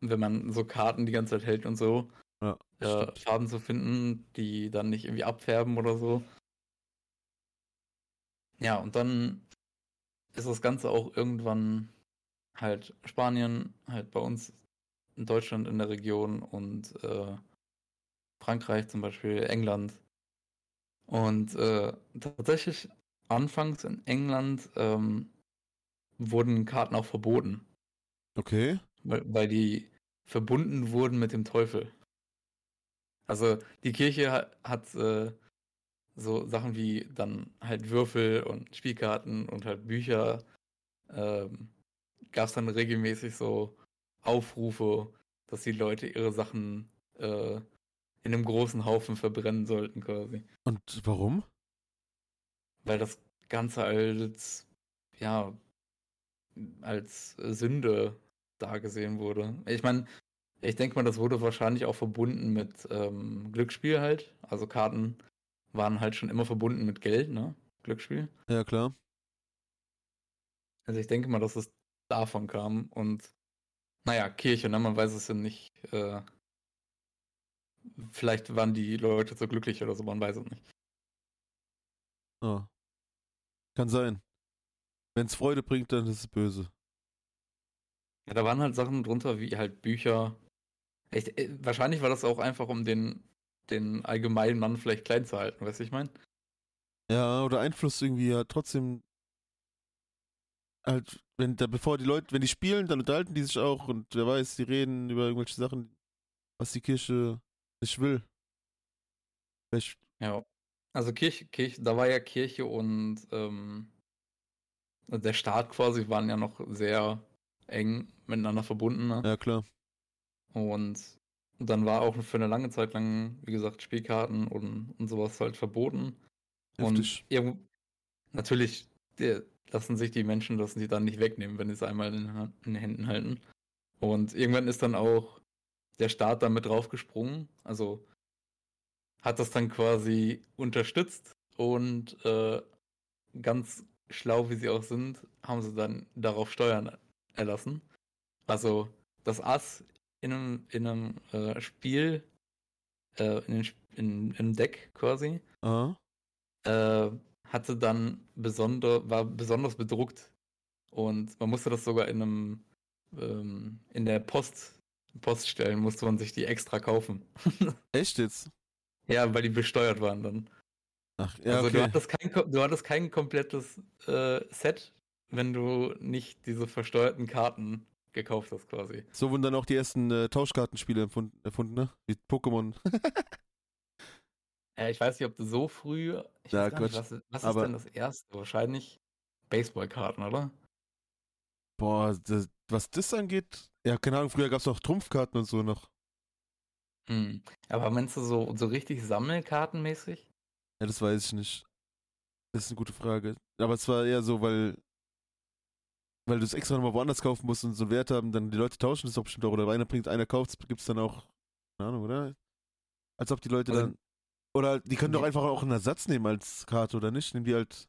Speaker 2: wenn man so Karten die ganze Zeit hält und so,
Speaker 1: Ja,
Speaker 2: äh. Farben zu finden, die dann nicht irgendwie abfärben oder so. Ja, und dann ist das Ganze auch irgendwann halt Spanien, halt bei uns in Deutschland in der Region und äh, Frankreich zum Beispiel, England. Und äh, tatsächlich anfangs in England ähm, wurden Karten auch verboten,
Speaker 1: Okay.
Speaker 2: weil, weil die verbunden wurden mit dem Teufel. Also die Kirche hat, hat äh, so Sachen wie dann halt Würfel und Spielkarten und halt Bücher. Ähm, Gab es dann regelmäßig so Aufrufe, dass die Leute ihre Sachen äh, in einem großen Haufen verbrennen sollten quasi.
Speaker 1: Und warum?
Speaker 2: Weil das Ganze als, ja, als Sünde dargesehen wurde. Ich meine, ich denke mal, das wurde wahrscheinlich auch verbunden mit ähm, Glücksspiel halt. Also Karten waren halt schon immer verbunden mit Geld, ne? Glücksspiel.
Speaker 1: Ja, klar.
Speaker 2: Also ich denke mal, dass es davon kam und naja, Kirche, ne? Man weiß es ja nicht. Äh, vielleicht waren die Leute so glücklich oder so, man weiß es nicht.
Speaker 1: Ah. Kann sein. Wenn es Freude bringt, dann ist es böse.
Speaker 2: Ja, da waren halt Sachen drunter wie halt Bücher. Ich, äh, wahrscheinlich war das auch einfach, um den, den allgemeinen Mann vielleicht klein zu halten, weißt du, ich meine?
Speaker 1: Ja, oder Einfluss irgendwie ja trotzdem. Halt, wenn da, bevor die Leute, wenn die spielen, dann unterhalten die sich auch und wer weiß, die reden über irgendwelche Sachen, was die Kirche nicht will. Vielleicht,
Speaker 2: Ja. Also Kirche, Kirche, da war ja Kirche und ähm, der Staat quasi waren ja noch sehr eng miteinander verbunden. Ne?
Speaker 1: ja klar.
Speaker 2: Und dann war auch für eine lange Zeit lang, wie gesagt, Spielkarten und, und sowas halt verboten.
Speaker 1: Heftig.
Speaker 2: Und natürlich der, lassen sich die Menschen das die dann nicht wegnehmen, wenn sie es einmal in, in den Händen halten. Und irgendwann ist dann auch der Staat damit draufgesprungen, also hat das dann quasi unterstützt und äh, ganz schlau wie sie auch sind, haben sie dann darauf Steuern erlassen. Also das Ass in einem, in einem äh, Spiel, äh, in, den in, einem Deck quasi,
Speaker 1: Aha.
Speaker 2: äh, hatte dann besonder, war besonders bedruckt. Und man musste das sogar in einem, ähm, in der Post, Poststellen musste man sich die extra kaufen. [laughs]
Speaker 1: Echt jetzt?
Speaker 2: ja, weil die besteuert waren dann.
Speaker 1: Ach, ja,
Speaker 2: also du
Speaker 1: okay.
Speaker 2: hattest kein, du hattest kein komplettes äh, Set, wenn du nicht diese versteuerten Karten gekauft hast quasi.
Speaker 1: So wurden dann auch die ersten äh, Tauschkartenspiele erfunden, erfunden, ne? Wie Pokémon. [laughs]
Speaker 2: Äh, ich weiß nicht, ob du so früh. Ich
Speaker 1: Ja,
Speaker 2: weiß gar nicht, was, was ist denn das erste? Wahrscheinlich Baseballkarten, oder?
Speaker 1: Boah, das, was das angeht, ja, keine Ahnung, früher gab es auch Trumpfkarten und so noch.
Speaker 2: Hm. Aber meinst du so, so richtig Sammelkartenmäßig?
Speaker 1: Ja, das weiß ich nicht. Das ist eine gute Frage. Aber es war eher so, weil weil du es extra nochmal woanders kaufen musst und so einen Wert haben, dann die Leute tauschen das auch bestimmt auch. Oder einer bringt, einer kauft, gibt es dann auch, keine Ahnung, oder? Als ob die Leute
Speaker 2: Also-
Speaker 1: dann. Oder die können doch
Speaker 2: Die-
Speaker 1: einfach auch einen Ersatz nehmen als Karte, oder nicht? Nehmen die halt.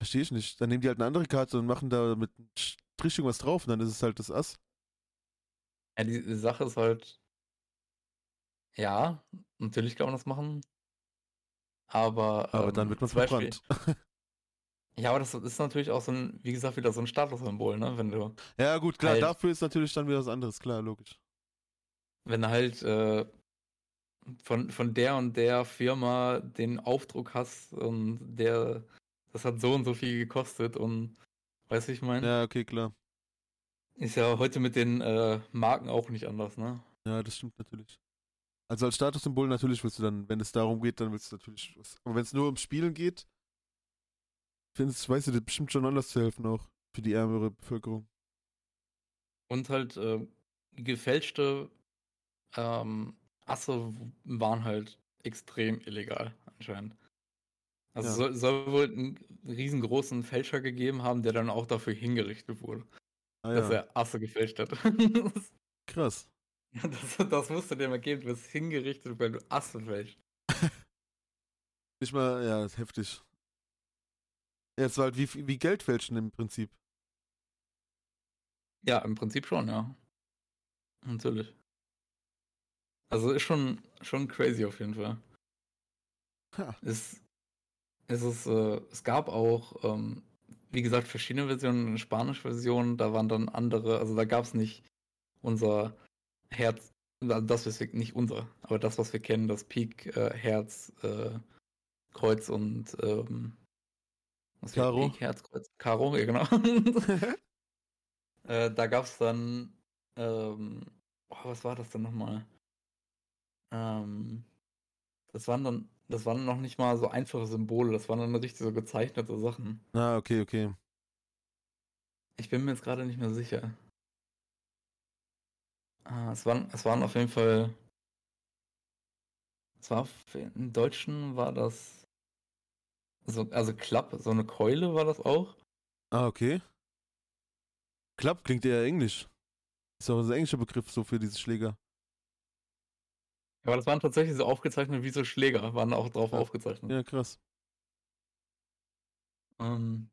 Speaker 1: Verstehe ich nicht. Dann nehmen die halt eine andere Karte und machen da mit Strich irgendwas drauf und dann ist es halt das Ass.
Speaker 2: Ja, die, Sache ist halt. Ja, natürlich kann man das machen. Aber.
Speaker 1: Aber
Speaker 2: ähm,
Speaker 1: dann wird man verbrannt. [laughs]
Speaker 2: Ja, aber das ist natürlich auch so ein, wie gesagt, wieder so ein Statussymbol, ne? Wenn du,
Speaker 1: ja, gut, klar,
Speaker 2: Halt.
Speaker 1: dafür ist natürlich dann wieder was anderes, klar, logisch.
Speaker 2: wenn du halt äh, von, von der und der Firma den Aufdruck hast und der, das hat so und so viel gekostet und weißt du, ich meine,
Speaker 1: Ja, okay, klar.
Speaker 2: ist ja heute mit den äh, Marken auch nicht anders, ne?
Speaker 1: Ja, das stimmt natürlich. Also als Statussymbol natürlich willst du dann, wenn es darum geht, dann willst du natürlich was. Aber wenn es nur ums Spielen geht, findest, weißt du, das bestimmt schon anders zu helfen auch für die ärmere Bevölkerung.
Speaker 2: Und halt äh, gefälschte ähm, Asse waren halt extrem illegal anscheinend. Also
Speaker 1: Ja.
Speaker 2: soll, soll wohl einen riesengroßen Fälscher gegeben haben, der dann auch dafür hingerichtet wurde,
Speaker 1: Ah
Speaker 2: dass
Speaker 1: ja,
Speaker 2: er Asse gefälscht hat. [laughs]
Speaker 1: krass.
Speaker 2: das, das musst du dir mal geben, du wirst hingerichtet, weil du Asse fälscht. [laughs]
Speaker 1: Nicht mal, ja, ist heftig. Ja, es war halt wie, wie Geldfälschen im Prinzip.
Speaker 2: Ja, im Prinzip schon, ja. Natürlich. Also ist schon, schon crazy auf jeden Fall.
Speaker 1: Ha.
Speaker 2: Es, es, ist, äh, es gab auch, ähm, wie gesagt, verschiedene Versionen, eine spanische Version, da waren dann andere, also da gab es nicht unser Herz, also das, was wir, nicht unser, aber das, was wir kennen, das Pik, äh, Herz, äh, Kreuz und ähm, was war
Speaker 1: Karo.
Speaker 2: Pik, Herz, Kreuz, Karo, ja genau. [laughs] äh, da gab es dann, ähm, oh, was war das denn nochmal? Ähm, das waren dann, das waren noch nicht mal so einfache Symbole, das waren dann richtig so gezeichnete Sachen.
Speaker 1: Ah, okay, okay.
Speaker 2: Ich bin mir jetzt gerade nicht mehr sicher. Ah, es waren, es waren auf jeden Fall. Es war im Deutschen war das. So, also Klapp, so eine Keule war das auch.
Speaker 1: Ah, okay. Klapp klingt eher englisch. Ist auch ein englischer Begriff so für diese Schläger.
Speaker 2: Aber das waren tatsächlich so aufgezeichnet wie so Schläger, waren auch drauf
Speaker 1: Ja.
Speaker 2: aufgezeichnet.
Speaker 1: Ja, krass.
Speaker 2: Ähm,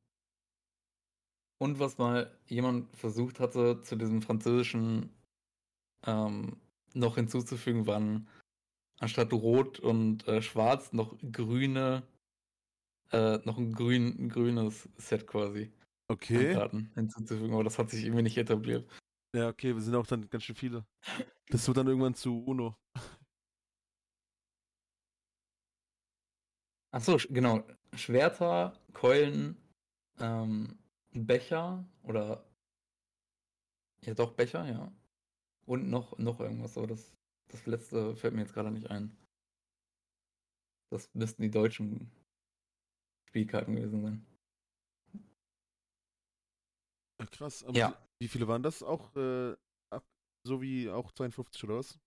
Speaker 2: und was mal jemand versucht hatte, zu diesem französischen ähm, noch hinzuzufügen, waren anstatt rot und äh, schwarz noch grüne, äh, noch ein, grün, ein grünes Set quasi
Speaker 1: Okay.
Speaker 2: Karten hinzuzufügen, aber das hat sich irgendwie nicht etabliert.
Speaker 1: Ja, okay, wir sind auch dann ganz schön viele. Das wird dann irgendwann zu Uno.
Speaker 2: Achso, genau. Schwerter, Keulen, ähm, Becher oder ja doch Becher, ja. Und noch, noch irgendwas, aber das, das letzte fällt mir jetzt gerade nicht ein. Das müssten die deutschen Spielkarten gewesen sein.
Speaker 1: Krass. Aber
Speaker 2: Ja.
Speaker 1: wie, wie viele waren das? Auch äh, ab, so wie auch 52 oder was?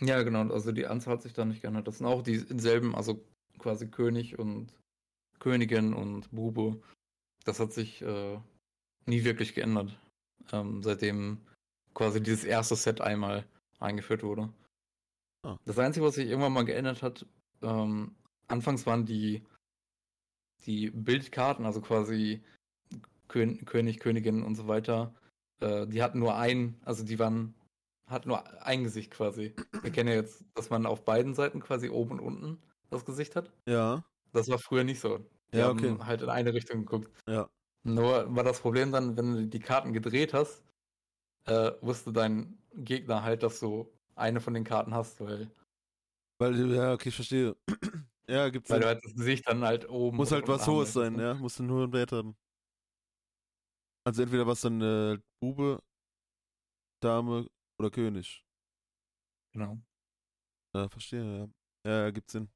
Speaker 2: Ja, genau, also die Anzahl hat sich da nicht geändert. Das sind auch dieselben, also quasi König und Königin und Bube. Das hat sich äh, nie wirklich geändert, ähm, seitdem quasi dieses erste Set einmal eingeführt wurde.
Speaker 1: Ah.
Speaker 2: Das Einzige, was sich irgendwann mal geändert hat, ähm, anfangs waren die, die Bildkarten, also quasi Kön König, Königin und so weiter, äh, die hatten nur ein, also die waren, hatten nur ein Gesicht quasi. Wir kennen ja jetzt, dass man auf beiden Seiten quasi oben und unten das Gesicht hat.
Speaker 1: Ja.
Speaker 2: Das war früher nicht so. Die
Speaker 1: Ja,
Speaker 2: haben
Speaker 1: okay.
Speaker 2: halt in eine Richtung geguckt.
Speaker 1: Ja.
Speaker 2: Nur war das Problem dann, wenn du die Karten gedreht hast, äh, wusste dein Gegner halt, dass du eine von den Karten hast, weil,
Speaker 1: Weil, du- ja, okay, ich verstehe. [clears throat] ja, gibt's
Speaker 2: weil
Speaker 1: Sinn.
Speaker 2: du halt das Gesicht dann halt oben
Speaker 1: Muss halt was
Speaker 2: haben
Speaker 1: Hohes sein,
Speaker 2: möchtest, ne?
Speaker 1: ja. Muss dann nur ein Wert haben. Also entweder was dann äh, Bube, Dame oder König.
Speaker 2: Genau.
Speaker 1: Ja, verstehe, ja. Ja, gibt Sinn.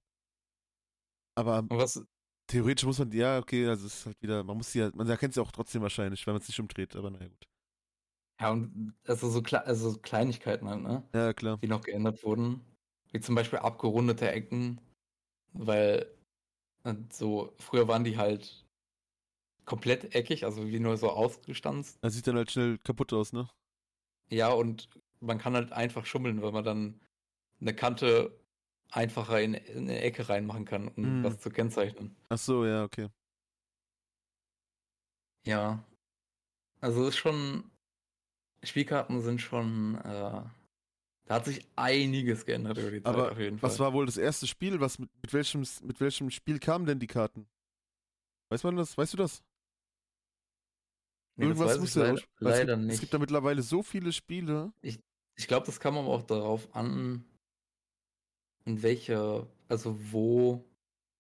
Speaker 1: Aber
Speaker 2: was,
Speaker 1: theoretisch muss man, ja, okay, also es ist halt wieder, man muss sie ja, man erkennt sie auch trotzdem wahrscheinlich, wenn man es nicht umdreht, aber naja, gut.
Speaker 2: ja, und also so, also so Kleinigkeiten halt, ne?
Speaker 1: Ja, klar.
Speaker 2: die noch geändert wurden. Wie zum Beispiel abgerundete Ecken, weil äh, so, früher waren die halt komplett eckig, also wie nur so ausgestanzt.
Speaker 1: Das sieht dann halt schnell kaputt aus, ne?
Speaker 2: Ja, und man kann halt einfach schummeln, weil man dann eine Kante einfacher in, in eine Ecke reinmachen kann, um
Speaker 1: Mhm.
Speaker 2: was zu kennzeichnen.
Speaker 1: Ach so, ja, okay.
Speaker 2: Ja. Also ist schon. Spielkarten sind schon. Äh, da hat sich einiges geändert über die Zeit
Speaker 1: Aber
Speaker 2: auf jeden Fall.
Speaker 1: Was war wohl das erste Spiel? Was mit, mit welchem mit welchem Spiel kamen denn die Karten? Weiß man das? Weißt du das?
Speaker 2: Nee, das weiß ich
Speaker 1: muss ja
Speaker 2: leider,
Speaker 1: weil es
Speaker 2: leider
Speaker 1: gibt,
Speaker 2: nicht.
Speaker 1: Es gibt da mittlerweile so viele Spiele.
Speaker 2: Ich glaube, das kam aber auch darauf an, in welcher, also wo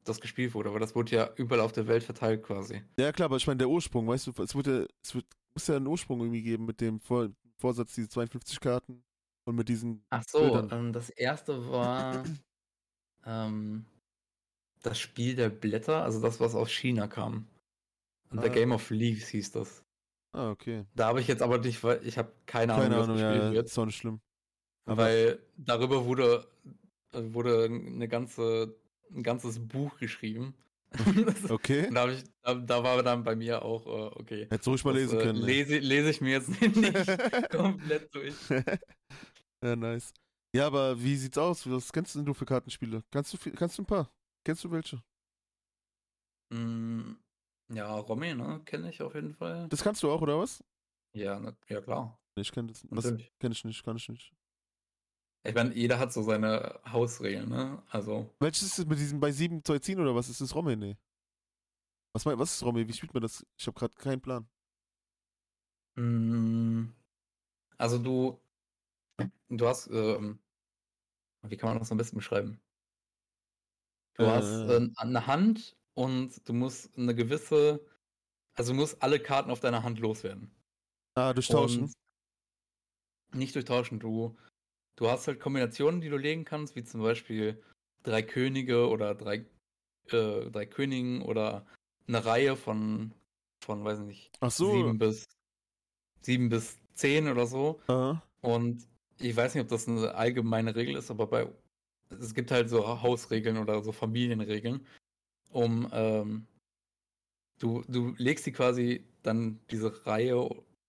Speaker 2: das gespielt wurde. Aber das wurde ja überall auf der Welt verteilt quasi.
Speaker 1: Ja klar, aber ich meine der Ursprung, weißt du, es, wird ja, es wird, muss ja einen Ursprung irgendwie geben mit dem Vor Vorsatz, diese 52 Karten und mit diesen.
Speaker 2: Ach so, ähm, das erste war [laughs] ähm, das Spiel der Blätter, also das, was aus China kam. Und
Speaker 1: Ah.
Speaker 2: Game of Leaves hieß das.
Speaker 1: Ah, okay.
Speaker 2: Da habe ich jetzt aber nicht, weil ich habe keine Ahnung,
Speaker 1: Keine
Speaker 2: das
Speaker 1: Ahnung,
Speaker 2: gespielt
Speaker 1: ja,
Speaker 2: wird.
Speaker 1: ist auch nicht schlimm. aber-
Speaker 2: Weil darüber wurde, wurde eine ganze, ein ganzes Buch geschrieben. [laughs] [laughs] Das-
Speaker 1: Okay.
Speaker 2: Da, ich, da, da war dann bei mir auch, äh, okay.
Speaker 1: Hättest du ruhig mal
Speaker 2: das,
Speaker 1: lesen
Speaker 2: äh,
Speaker 1: können. ne?
Speaker 2: Lese, lese ich mir jetzt [laughs] nicht komplett durch.
Speaker 1: ja, nice. Ja, aber wie sieht's aus? Was kennst denn du für Kartenspiele? Kannst du, kannst du ein paar? Kennst du welche?
Speaker 2: Mm, ja, Romy, ne? Kenne ich auf jeden Fall.
Speaker 1: Das kannst du auch, oder was?
Speaker 2: Ja, ne, ja klar.
Speaker 1: Ich kenne das. Was
Speaker 2: Natürlich.
Speaker 1: kenne ich nicht, kann ich nicht.
Speaker 2: Ich meine, jeder hat so seine Hausregeln, ne? Also,
Speaker 1: Welches ist das mit diesem bei 7 zu ziehen oder was ist das Romy? Nee. Was, mein, was ist Romy? Wie spielt man das? Ich habe gerade keinen Plan.
Speaker 2: mm, also du, du hast, ähm, wie kann man das am besten beschreiben? Du hast
Speaker 1: Äh.
Speaker 2: äh, eine Hand und du musst eine gewisse, also du musst alle Karten auf deiner Hand loswerden.
Speaker 1: Ah, durchtauschen.
Speaker 2: Und nicht durchtauschen. Du, du hast halt Kombinationen, die du legen kannst, wie zum Beispiel drei Könige oder drei, äh, drei Königen oder eine Reihe von, von, weiß nicht,
Speaker 1: Ach so.
Speaker 2: sieben bis sieben bis zehn oder so.
Speaker 1: Ah,
Speaker 2: Und ich weiß nicht, ob das eine allgemeine Regel ist, aber bei es gibt halt so Hausregeln oder so Familienregeln, um ähm, du, du legst die quasi dann diese Reihe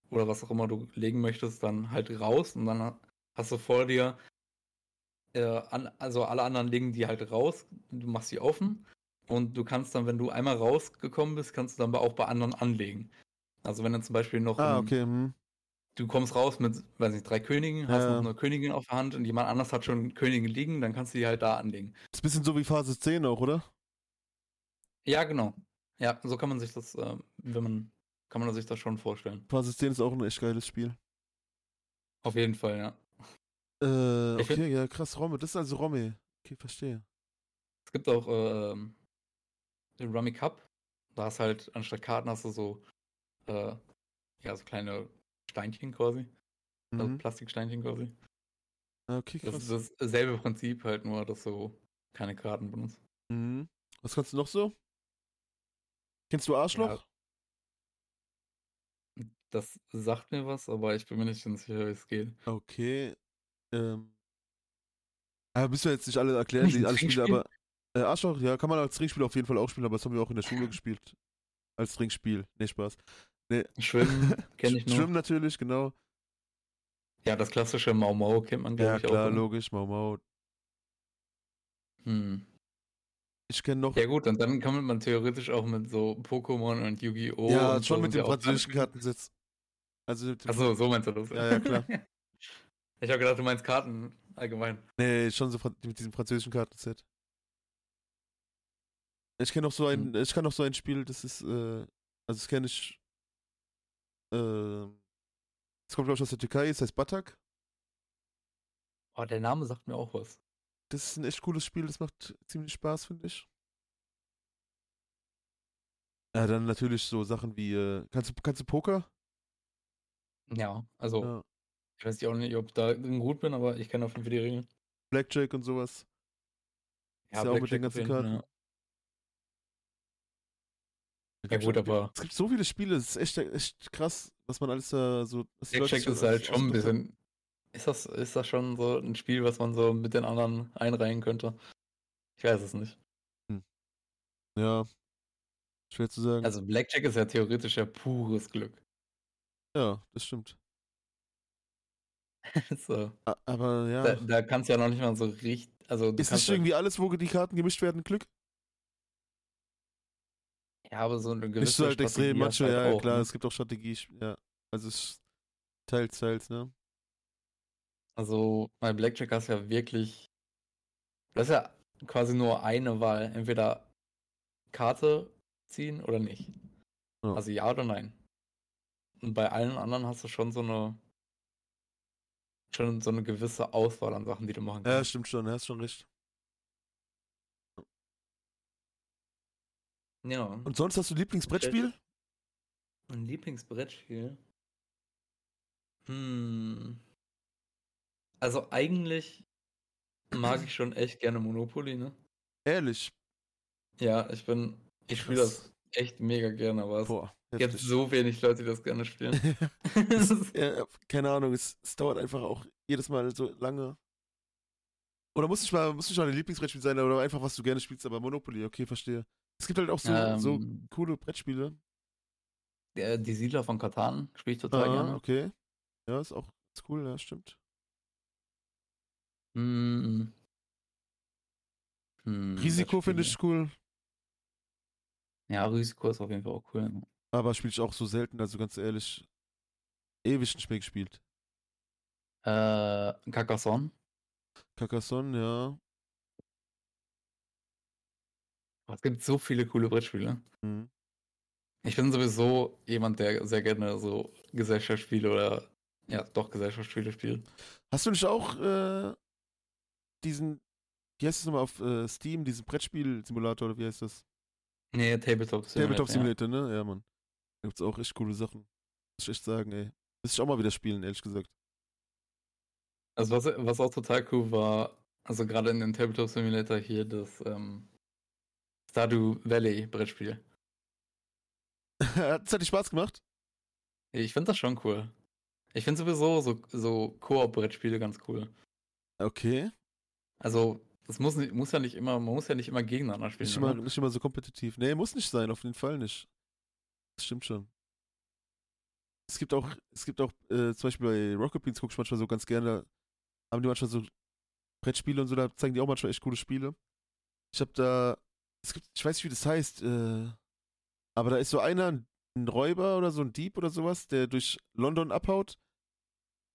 Speaker 2: oder was auch immer du legen möchtest, dann halt raus und dann hast du vor dir äh, an, also alle anderen legen die halt raus, du machst sie offen und du kannst dann, wenn du einmal rausgekommen bist, kannst du dann auch bei anderen anlegen. Also wenn du zum Beispiel noch
Speaker 1: ah
Speaker 2: ein-
Speaker 1: okay. Hm.
Speaker 2: du kommst raus mit, weiß nicht, drei Königen, hast
Speaker 1: Ja.
Speaker 2: noch eine Königin auf der Hand und jemand anders hat schon Königin liegen, dann kannst du die halt da anlegen.
Speaker 1: Das ist ein bisschen so wie Phase 10 auch, oder?
Speaker 2: Ja, genau. Ja, so kann man sich das, äh, wenn man, kann man sich das schon vorstellen.
Speaker 1: Phase 10 ist auch ein echt geiles Spiel.
Speaker 2: Auf jeden Fall, ja.
Speaker 1: Äh, okay, ja, krass, Romy. Das ist also Romy. Okay, verstehe.
Speaker 2: Es gibt auch ähm, den Rummy Cup. Da hast halt, anstatt Karten hast du so, äh, ja, so kleine Steinchen quasi. Also
Speaker 1: Mhm.
Speaker 2: Plastiksteinchen quasi.
Speaker 1: Ah, Okay,
Speaker 2: Das
Speaker 1: krass.
Speaker 2: ist dasselbe Prinzip, halt nur, dass du keine Karten benutzt.
Speaker 1: Mhm. Was kannst du noch so? Kennst du Arschloch?
Speaker 2: Das sagt mir was, aber ich bin mir nicht ganz sicher, wie es geht.
Speaker 1: Okay. Ähm. Aber müssen wir jetzt nicht alle erklären, die alle Spiele, aber. Äh, Arschloch, ja, kann man als Trinkspiel auf jeden Fall auch spielen, aber das haben wir auch in der Schule gespielt. Als Trinkspiel. Nee, Spaß.
Speaker 2: Schwimmen [laughs] kenne ich nur.
Speaker 1: Schwimmen natürlich, genau.
Speaker 2: Ja, das klassische Mau Mau kennt man, glaube
Speaker 1: Ja,
Speaker 2: ich,
Speaker 1: klar,
Speaker 2: auch. oder?
Speaker 1: logisch, Mau Mau.
Speaker 2: Hm.
Speaker 1: Ich kenne noch.
Speaker 2: Ja gut, und dann kann man theoretisch auch mit so Pokémon und Yu-Gi-Oh!
Speaker 1: ja, schon
Speaker 2: so
Speaker 1: mit dem
Speaker 2: ja
Speaker 1: französischen
Speaker 2: Karten-
Speaker 1: Kartensitz. Also,
Speaker 2: Achso, so meinst du das?
Speaker 1: Ja, ja, klar. [laughs]
Speaker 2: ich habe gedacht, du meinst Karten allgemein.
Speaker 1: Nee, schon so mit diesem französischen Kartenset. Ich kenne noch so ein,
Speaker 2: Hm.
Speaker 1: ich kann noch so ein Spiel, das ist, äh, also das kenne ich, äh, das kommt glaube ich aus der Türkei, es heißt Batak.
Speaker 2: Oh, der Name sagt mir auch was.
Speaker 1: Das ist ein echt cooles Spiel, das macht ziemlich Spaß, finde ich. Ja, dann natürlich so Sachen wie, äh, kannst du, kannst du Poker?
Speaker 2: Ja, also
Speaker 1: Ja.
Speaker 2: Ich weiß auch nicht, ob ich da gut bin, aber ich kenne auf jeden Fall die Regeln.
Speaker 1: Blackjack und sowas. Ist ja auch mit den ganzen Karten.
Speaker 2: Ja. Ja gut, aber
Speaker 1: Es gibt so viele Spiele, es ist echt, echt krass, was man alles da so.
Speaker 2: Blackjack ist halt schon ein bisschen. Ist das, ist das schon so ein Spiel, was man so mit den anderen einreihen könnte? Ich weiß es nicht.
Speaker 1: Ja. Schwer zu sagen.
Speaker 2: Also Blackjack ist ja theoretisch ja pures Glück.
Speaker 1: ja, das stimmt. [laughs]
Speaker 2: so.
Speaker 1: Aber ja.
Speaker 2: Da, da kannst du ja noch nicht mal so richtig. Also
Speaker 1: ist nicht
Speaker 2: halt-
Speaker 1: irgendwie alles, wo die Karten gemischt werden, Glück?
Speaker 2: Ja, aber so eine gewisse
Speaker 1: Nicht so halt extrem, manche,
Speaker 2: du
Speaker 1: ja,
Speaker 2: halt auch,
Speaker 1: klar,
Speaker 2: ne?
Speaker 1: es gibt auch Strategie, ja. Also es ist teils, teils, ne?
Speaker 2: Also bei Blackjack hast du ja wirklich. Das ist ja quasi nur eine Wahl. Entweder Karte ziehen oder nicht.
Speaker 1: Ja.
Speaker 2: Also ja oder nein. Und bei allen anderen hast du schon so eine. Schon so eine gewisse Auswahl an Sachen, die du machen
Speaker 1: Ja,
Speaker 2: kannst.
Speaker 1: stimmt schon, hast schon recht.
Speaker 2: Ja.
Speaker 1: Und sonst hast du Lieblingsbrettspiel?
Speaker 2: Mein Lieblingsbrettspiel. Hm. Also eigentlich mag ich schon echt gerne Monopoly, ne?
Speaker 1: Ehrlich.
Speaker 2: Ja, ich bin. Ich spiele das echt mega gerne, aber es
Speaker 1: Boah.
Speaker 2: gibt
Speaker 1: heftig.
Speaker 2: so wenig Leute, die das gerne spielen. Ist- [laughs] [laughs]
Speaker 1: ja, keine Ahnung, es, es dauert einfach auch jedes Mal so lange. Oder muss nicht mal, muss nicht mal ein Lieblingsbrettspiel sein, oder einfach was du gerne spielst, aber Monopoly, okay, verstehe. Es gibt halt auch so, so
Speaker 2: Ähm,
Speaker 1: coole Brettspiele.
Speaker 2: der, die Siedler von Katan spiele ich total
Speaker 1: Ah,
Speaker 2: gerne.
Speaker 1: okay. Ja, ist auch ist cool, ja, stimmt.
Speaker 2: Hm. Hm,
Speaker 1: Risiko finde ich cool,
Speaker 2: Ja, Risiko ist auf jeden Fall auch cool.
Speaker 1: aber spiele ich auch so selten, also ganz ehrlich, ewig nicht mehr gespielt.
Speaker 2: Äh, Carcassonne.
Speaker 1: Carcassonne, ja.
Speaker 2: Es gibt so viele coole Brettspiele.
Speaker 1: Mhm.
Speaker 2: Ich bin sowieso jemand, der sehr gerne so Gesellschaftsspiele oder ja, doch Gesellschaftsspiele spielt.
Speaker 1: Hast du nicht auch äh, diesen, wie heißt das nochmal auf äh, Steam, diesen Brettspiel-Simulator oder wie heißt das?
Speaker 2: Nee, Tabletop Simulator.
Speaker 1: Tabletop Simulator, ne? Ja, Mann. Da gibt's auch echt coole Sachen. Muss ich echt sagen, ey. Muss ich auch mal wieder spielen, ehrlich gesagt.
Speaker 2: Ja. Also was, was auch total cool war, also gerade in dem Tabletop Simulator hier das ähm, Stardew Valley Brettspiel. [laughs]
Speaker 1: Hat's hat dir Spaß gemacht?
Speaker 2: Ich finde das schon cool. Ich finde sowieso so, so Koop-Brettspiele ganz cool.
Speaker 1: Okay.
Speaker 2: Also, das muss, nicht, muss ja nicht immer, man muss ja nicht immer gegeneinander spielen.
Speaker 1: Nicht immer, nicht immer so kompetitiv. Nee, muss nicht sein, auf jeden Fall nicht. Das stimmt schon. Es gibt auch, es gibt auch, äh, zum Beispiel bei Rocket Beans gucke ich manchmal so ganz gerne, da haben die manchmal so Brettspiele und so, da zeigen die auch manchmal echt coole Spiele. Ich hab da, es gibt, ich weiß nicht, wie das heißt, äh, aber da ist so einer, ein ein Räuber oder so ein Dieb oder sowas, der durch London abhaut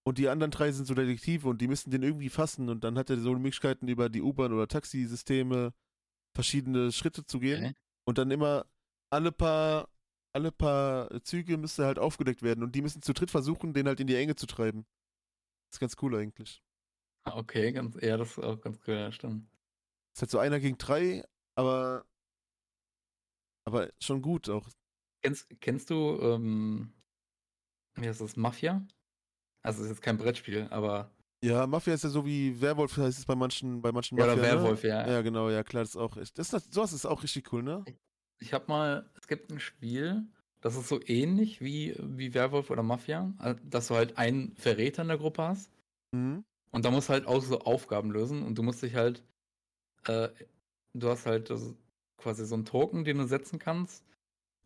Speaker 1: und die anderen drei sind so Detektive und die müssen den irgendwie fassen und dann hat er so Möglichkeiten über die U-Bahn oder Taxisysteme verschiedene Schritte zu gehen
Speaker 2: Okay.
Speaker 1: und dann immer alle paar alle paar Züge müsste halt aufgedeckt werden und die müssen zu dritt versuchen, den halt in die Enge zu treiben. Das ist ganz cool eigentlich.
Speaker 2: Ah, Okay, ganz, ja, das ist auch ganz cool, ja, stimmt.
Speaker 1: ist halt so einer gegen drei, aber aber schon gut auch.
Speaker 2: Kennst, kennst du, ähm, wie heißt das, Mafia? Also, es ist jetzt kein Brettspiel, aber.
Speaker 1: Ja, Mafia ist ja so wie Werwolf heißt es bei manchen bei manchen
Speaker 2: Ja,
Speaker 1: Mafia.
Speaker 2: oder Werwolf,
Speaker 1: ne?
Speaker 2: ja.
Speaker 1: Ja, genau, ja, klar, das ist auch echt. Das, das, sowas ist auch richtig cool, ne?
Speaker 2: Ich habe mal, es gibt ein Spiel, das ist so ähnlich wie, wie Werwolf oder Mafia, äh, dass du halt einen Verräter in der Gruppe hast
Speaker 1: Mhm.
Speaker 2: und da musst du halt auch so Aufgaben lösen und du musst dich halt, äh, du hast halt quasi so einen Token, den du setzen kannst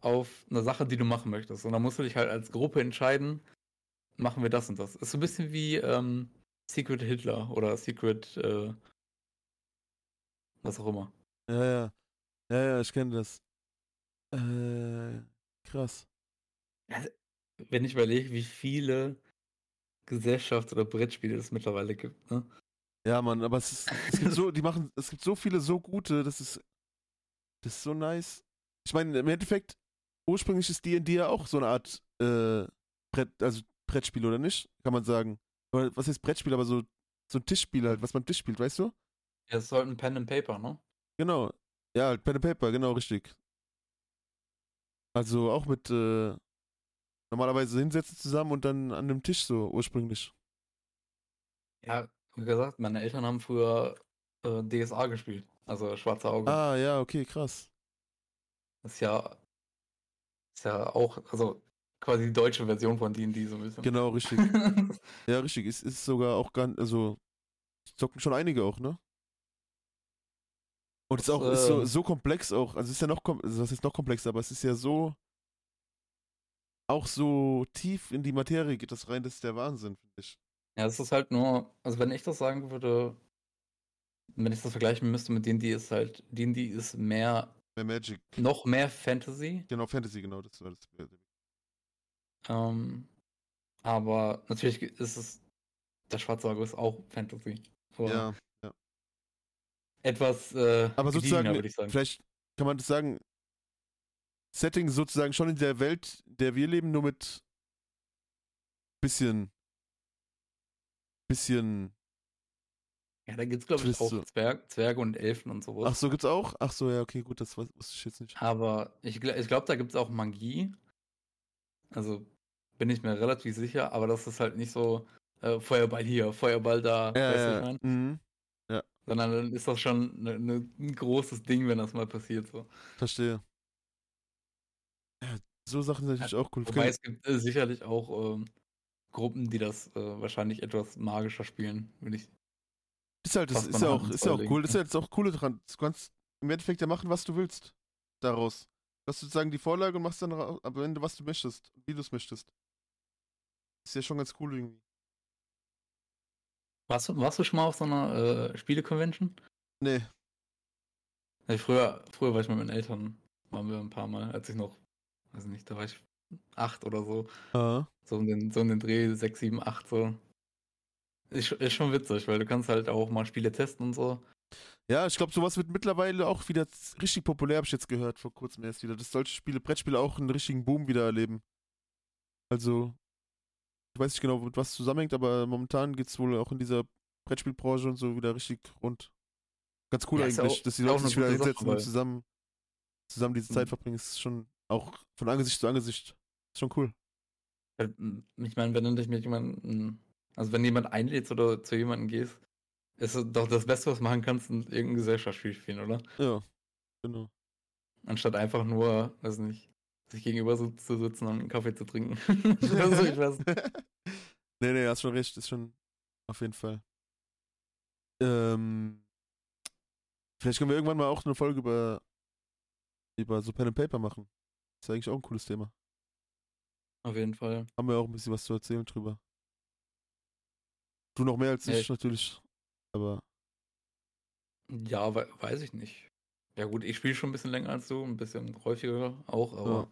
Speaker 2: auf eine Sache, die du machen möchtest. Und dann musst du dich halt als Gruppe entscheiden, machen wir das und das. Ist so ein bisschen wie ähm, Secret Hitler oder Secret, äh, was auch immer.
Speaker 1: Ja, ja. Ja, ja, ich kenne das. Äh, krass.
Speaker 2: wenn ich überlege, wie viele Gesellschafts- oder Brettspiele es mittlerweile gibt, ne?
Speaker 1: Ja, Mann, aber es, ist, es gibt so, die machen, es gibt so viele so gute, das ist, das ist so nice. Ich meine, im Endeffekt, ursprünglich ist D&D ja auch so eine Art, äh, Brett, also Brettspiel, oder nicht? Kann man sagen. Oder was heißt Brettspiel, aber so, so ein Tischspiel halt, was man am Tisch spielt, weißt du?
Speaker 2: Ja, es ist halt ein Pen and Paper, ne?
Speaker 1: Genau. Ja, halt Pen and Paper, genau, richtig. Also auch mit, äh, normalerweise hinsetzen zusammen und dann an einem Tisch so, ursprünglich.
Speaker 2: Ja, wie gesagt, meine Eltern haben früher äh, DSA gespielt, also Schwarze Auge.
Speaker 1: Ah, ja, okay, krass.
Speaker 2: Das ist ja, ist ja auch, also quasi die deutsche Version von D&D so ein bisschen.
Speaker 1: Genau, richtig. [laughs] Ja, richtig. Es ist sogar auch ganz, also zocken schon einige auch, ne? Und es ist auch ist so,
Speaker 2: äh,
Speaker 1: so komplex auch. Also es ist ja noch, also das ist noch komplexer, aber es ist ja so auch so tief in die Materie geht das rein, das ist der Wahnsinn, finde ich.
Speaker 2: Ja, es ist halt nur, also wenn ich das sagen würde, wenn ich das vergleichen müsste mit D&D, ist halt, D&D ist mehr,
Speaker 1: Mehr Magic.
Speaker 2: noch mehr Fantasy,
Speaker 1: Genau, Fantasy, genau, das war das.
Speaker 2: Ähm, aber natürlich ist es, der Schwarze Auge ist auch Fantasy. Aber
Speaker 1: Ja.
Speaker 2: Etwas äh,
Speaker 1: Aber sozusagen,
Speaker 2: würde ich sagen.
Speaker 1: vielleicht kann man das sagen, Setting sozusagen schon in der Welt, in der wir leben, nur mit bisschen, bisschen,
Speaker 2: Ja, da gibt es, glaube ich, auch
Speaker 1: so.
Speaker 2: Zwerg, Zwerge und Elfen und sowas.
Speaker 1: ach so, gibt's auch? Ach so, ja, okay, gut, das wus- wusste ich jetzt nicht.
Speaker 2: Aber ich, ich glaube, da gibt es auch Magie. Also bin ich mir relativ sicher, aber das ist halt nicht so äh, Feuerball hier, Feuerball da,
Speaker 1: Ja,
Speaker 2: weißt du,
Speaker 1: ja, ja.
Speaker 2: ich mein?
Speaker 1: Mhm,
Speaker 2: Sondern dann ist das schon ne, ne, ein großes Ding, wenn das mal passiert. So.
Speaker 1: verstehe. Ja, so Sachen sind natürlich auch cool.
Speaker 2: Wobei es gibt äh, sicherlich auch ähm, Gruppen, die das äh, wahrscheinlich etwas magischer spielen, würde ich
Speaker 1: Ist halt, das ist ja auch, ist ja auch cool. Das ist ja jetzt auch coole dran. Du kannst im Endeffekt ja machen, was du willst daraus. Du hast sozusagen die Vorlage und machst dann am Ende, was du möchtest, wie du es möchtest. Ist ja schon ganz cool irgendwie.
Speaker 2: Warst du, warst du schon mal auf so einer äh, Spiele-Convention?
Speaker 1: Nee.
Speaker 2: Ja, früher, früher war ich mit meinen Eltern, waren wir ein paar Mal, als ich noch, weiß nicht, da war ich acht oder so.
Speaker 1: Ah.
Speaker 2: So um den, so um den Dreh, sechs, sieben, acht so. Ist, ist schon witzig, weil du kannst halt auch mal Spiele testen und so.
Speaker 1: Ja, ich glaube, sowas wird mittlerweile auch wieder richtig populär, habe ich jetzt gehört, vor kurzem erst wieder, dass solche Spiele, Brettspiele auch einen richtigen Boom wieder erleben. Also, ich weiß nicht genau, mit was zusammenhängt, aber momentan geht es wohl auch in dieser Brettspielbranche und so wieder richtig rund. Ganz cool
Speaker 2: Ja,
Speaker 1: eigentlich,
Speaker 2: auch-
Speaker 1: dass die Leute sich wieder hinsetzen und zusammen, zusammen diese Zeit
Speaker 2: Mhm.
Speaker 1: verbringen. ist schon auch von Angesicht zu Angesicht. Ist schon cool.
Speaker 2: Weil, Ich meine, wenn du dich mit jemandem, also wenn jemand einlädst oder zu jemandem gehst, ist doch das Beste, was du machen kannst, ein- irgendein Gesellschaftsspiel spielen, oder?
Speaker 1: Ja, genau.
Speaker 2: Anstatt einfach nur, weiß nicht, sich gegenüber so zu sitzen und einen Kaffee zu trinken. [laughs] also, ich weiß. [laughs]
Speaker 1: nee, nee, hast schon recht, ist schon auf jeden Fall. Ähm, vielleicht können wir irgendwann mal auch eine Folge über, über so Pen and Paper machen. ist eigentlich auch ein cooles Thema.
Speaker 2: Auf jeden Fall.
Speaker 1: Haben wir auch ein bisschen was zu erzählen drüber. Du noch mehr als
Speaker 2: Ja,
Speaker 1: ich- natürlich, aber
Speaker 2: Ja, we weiß ich nicht. Ja gut, ich spiele schon ein bisschen länger als du, ein bisschen häufiger auch, aber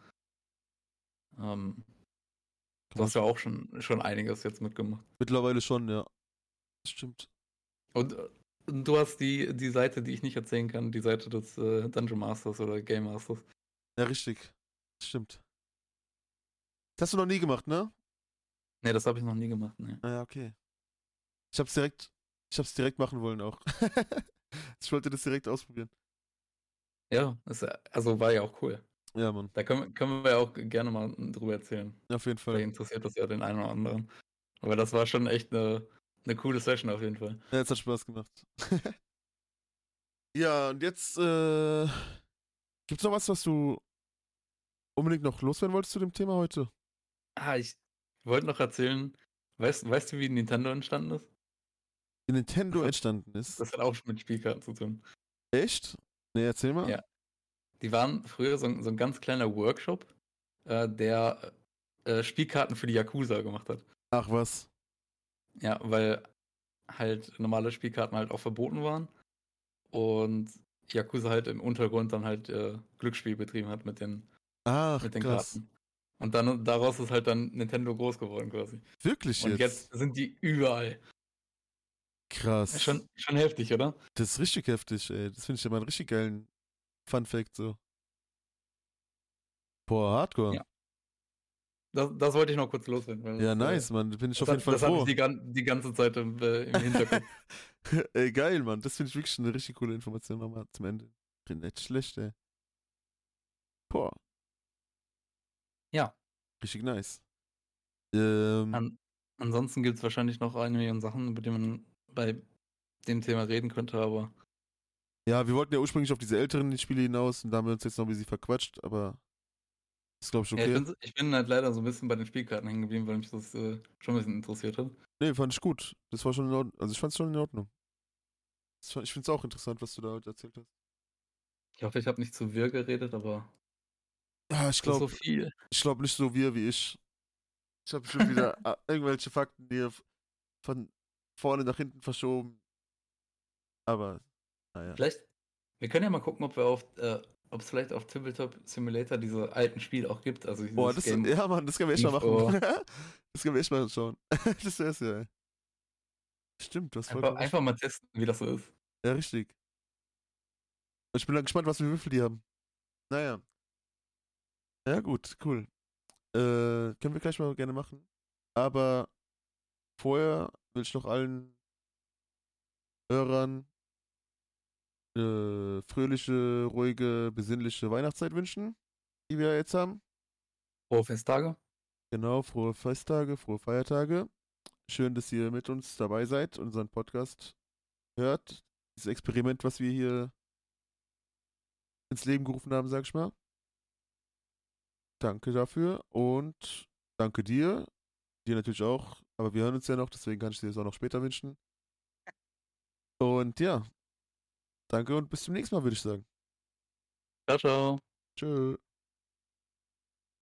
Speaker 2: ähm, du hast ja auch schon, schon einiges jetzt mitgemacht.
Speaker 1: mittlerweile schon, ja. Das stimmt.
Speaker 2: Und äh, du hast die, die Seite, die ich nicht erzählen kann, die Seite des äh, Dungeon Masters oder Game Masters.
Speaker 1: Ja, richtig. Das stimmt. Das hast du noch nie gemacht, ne?
Speaker 2: Ne, das habe ich noch nie gemacht, ne.
Speaker 1: Ah ja, okay. Ich hab's direkt, ich hab's direkt machen wollen auch. [laughs] ich wollte das direkt ausprobieren.
Speaker 2: Ja, das, also war ja auch cool.
Speaker 1: Ja, Mann.
Speaker 2: Da können, können wir ja auch gerne mal drüber erzählen.
Speaker 1: Auf jeden Fall.
Speaker 2: interessiert das ja den einen oder anderen. Aber das war schon echt eine, eine coole Session auf jeden Fall.
Speaker 1: Ja, es hat Spaß gemacht. [laughs] ja, und jetzt, äh, gibt's noch was, was du unbedingt noch loswerden wolltest zu dem Thema heute?
Speaker 2: Ah, ich wollte noch erzählen, weißt, weißt du, wie Nintendo entstanden ist?
Speaker 1: Wie Nintendo entstanden ist.
Speaker 2: Das hat auch mit Spielkarten zu tun.
Speaker 1: Echt? Nee, erzähl mal.
Speaker 2: Ja. Die waren früher so, ein- so ein ganz kleiner Workshop, äh, der äh, Spielkarten für die Yakuza gemacht hat.
Speaker 1: Ach was.
Speaker 2: Ja, weil halt normale Spielkarten halt auch verboten waren und Yakuza halt im Untergrund dann halt äh, Glücksspiel betrieben hat mit den,
Speaker 1: Ach,
Speaker 2: mit den
Speaker 1: krass.
Speaker 2: Karten. Und dann daraus ist halt dann Nintendo groß geworden quasi.
Speaker 1: Wirklich
Speaker 2: Und
Speaker 1: jetzt?
Speaker 2: jetzt sind die überall.
Speaker 1: Krass.
Speaker 2: Schon, schon heftig, oder?
Speaker 1: Das ist richtig heftig, ey. Das finde ich ja mal einen richtig geilen Fun Fact so. Boah, Hardcore.
Speaker 2: Ja. Das, das wollte ich noch kurz loswerden.
Speaker 1: Ja,
Speaker 2: das, äh,
Speaker 1: nice, Mann. Bin ich
Speaker 2: Das,
Speaker 1: auf jeden
Speaker 2: hat,
Speaker 1: Fall
Speaker 2: das
Speaker 1: froh.
Speaker 2: ich die, die ganze Zeit im, äh, im [laughs] Hinterkopf.
Speaker 1: ey, geil, Mann. Das finde ich wirklich eine richtig coole Information nochmal zum Ende. Bin nicht schlecht, ey. Boah.
Speaker 2: Ja.
Speaker 1: Richtig nice. Ähm,
Speaker 2: An, ansonsten gibt es wahrscheinlich noch eine Million Sachen, über die man bei dem Thema reden könnte, aber
Speaker 1: ja, wir wollten ja ursprünglich auf diese älteren Spiele hinaus und da haben wir uns jetzt noch ein bisschen verquatscht, aber ist, glaube ich,
Speaker 2: ja,
Speaker 1: okay.
Speaker 2: ich, bin, ich bin halt leider so ein bisschen bei den Spielkarten hängen geblieben, weil mich das äh, schon ein bisschen interessiert hat.
Speaker 1: nee, fand ich gut. Das war schon in Ordnung. Also ich fand es schon in Ordnung. Ich finde es auch interessant, was du da heute erzählt hast.
Speaker 2: Ich hoffe, ich habe nicht zu wirr geredet, aber
Speaker 1: Ja, ich
Speaker 2: so
Speaker 1: glaube,
Speaker 2: viel.
Speaker 1: ich glaube nicht so wir wie ich. Ich habe schon wieder ah, [laughs] irgendwelche Fakten hier von vorne nach hinten verschoben. Aber, naja.
Speaker 2: Vielleicht, wir können ja mal gucken, ob wir auf, äh, ob es vielleicht auf Tabletop Simulator diese alten Spiele auch gibt. Also
Speaker 1: Boah, das,
Speaker 2: Game.
Speaker 1: ja, Mann, das können wir echt mal machen. [laughs] das können wir echt mal schauen. [laughs] das wär's ja. Stimmt, du hast
Speaker 2: einfach, einfach mal testen, wie das so ist.
Speaker 1: Ja, richtig. Ich bin dann gespannt, was für Würfel die haben. Naja. Ja, gut, cool. Äh, können wir gleich mal gerne machen. Aber vorher will ich noch allen Hörern äh, fröhliche, ruhige, besinnliche Weihnachtszeit wünschen, die wir jetzt haben.
Speaker 2: Frohe Festtage.
Speaker 1: Genau, frohe Festtage, frohe Feiertage. Schön, dass ihr mit uns dabei seid, unseren Podcast hört. Dieses Experiment, was wir hier ins Leben gerufen haben, sag ich mal. Danke dafür und danke dir. Dir natürlich auch, aber wir hören uns ja noch, deswegen kann ich dir das auch noch später wünschen. Und ja, danke und bis zum nächsten Mal, würde ich sagen.
Speaker 2: Ciao, ciao.
Speaker 1: Tschö.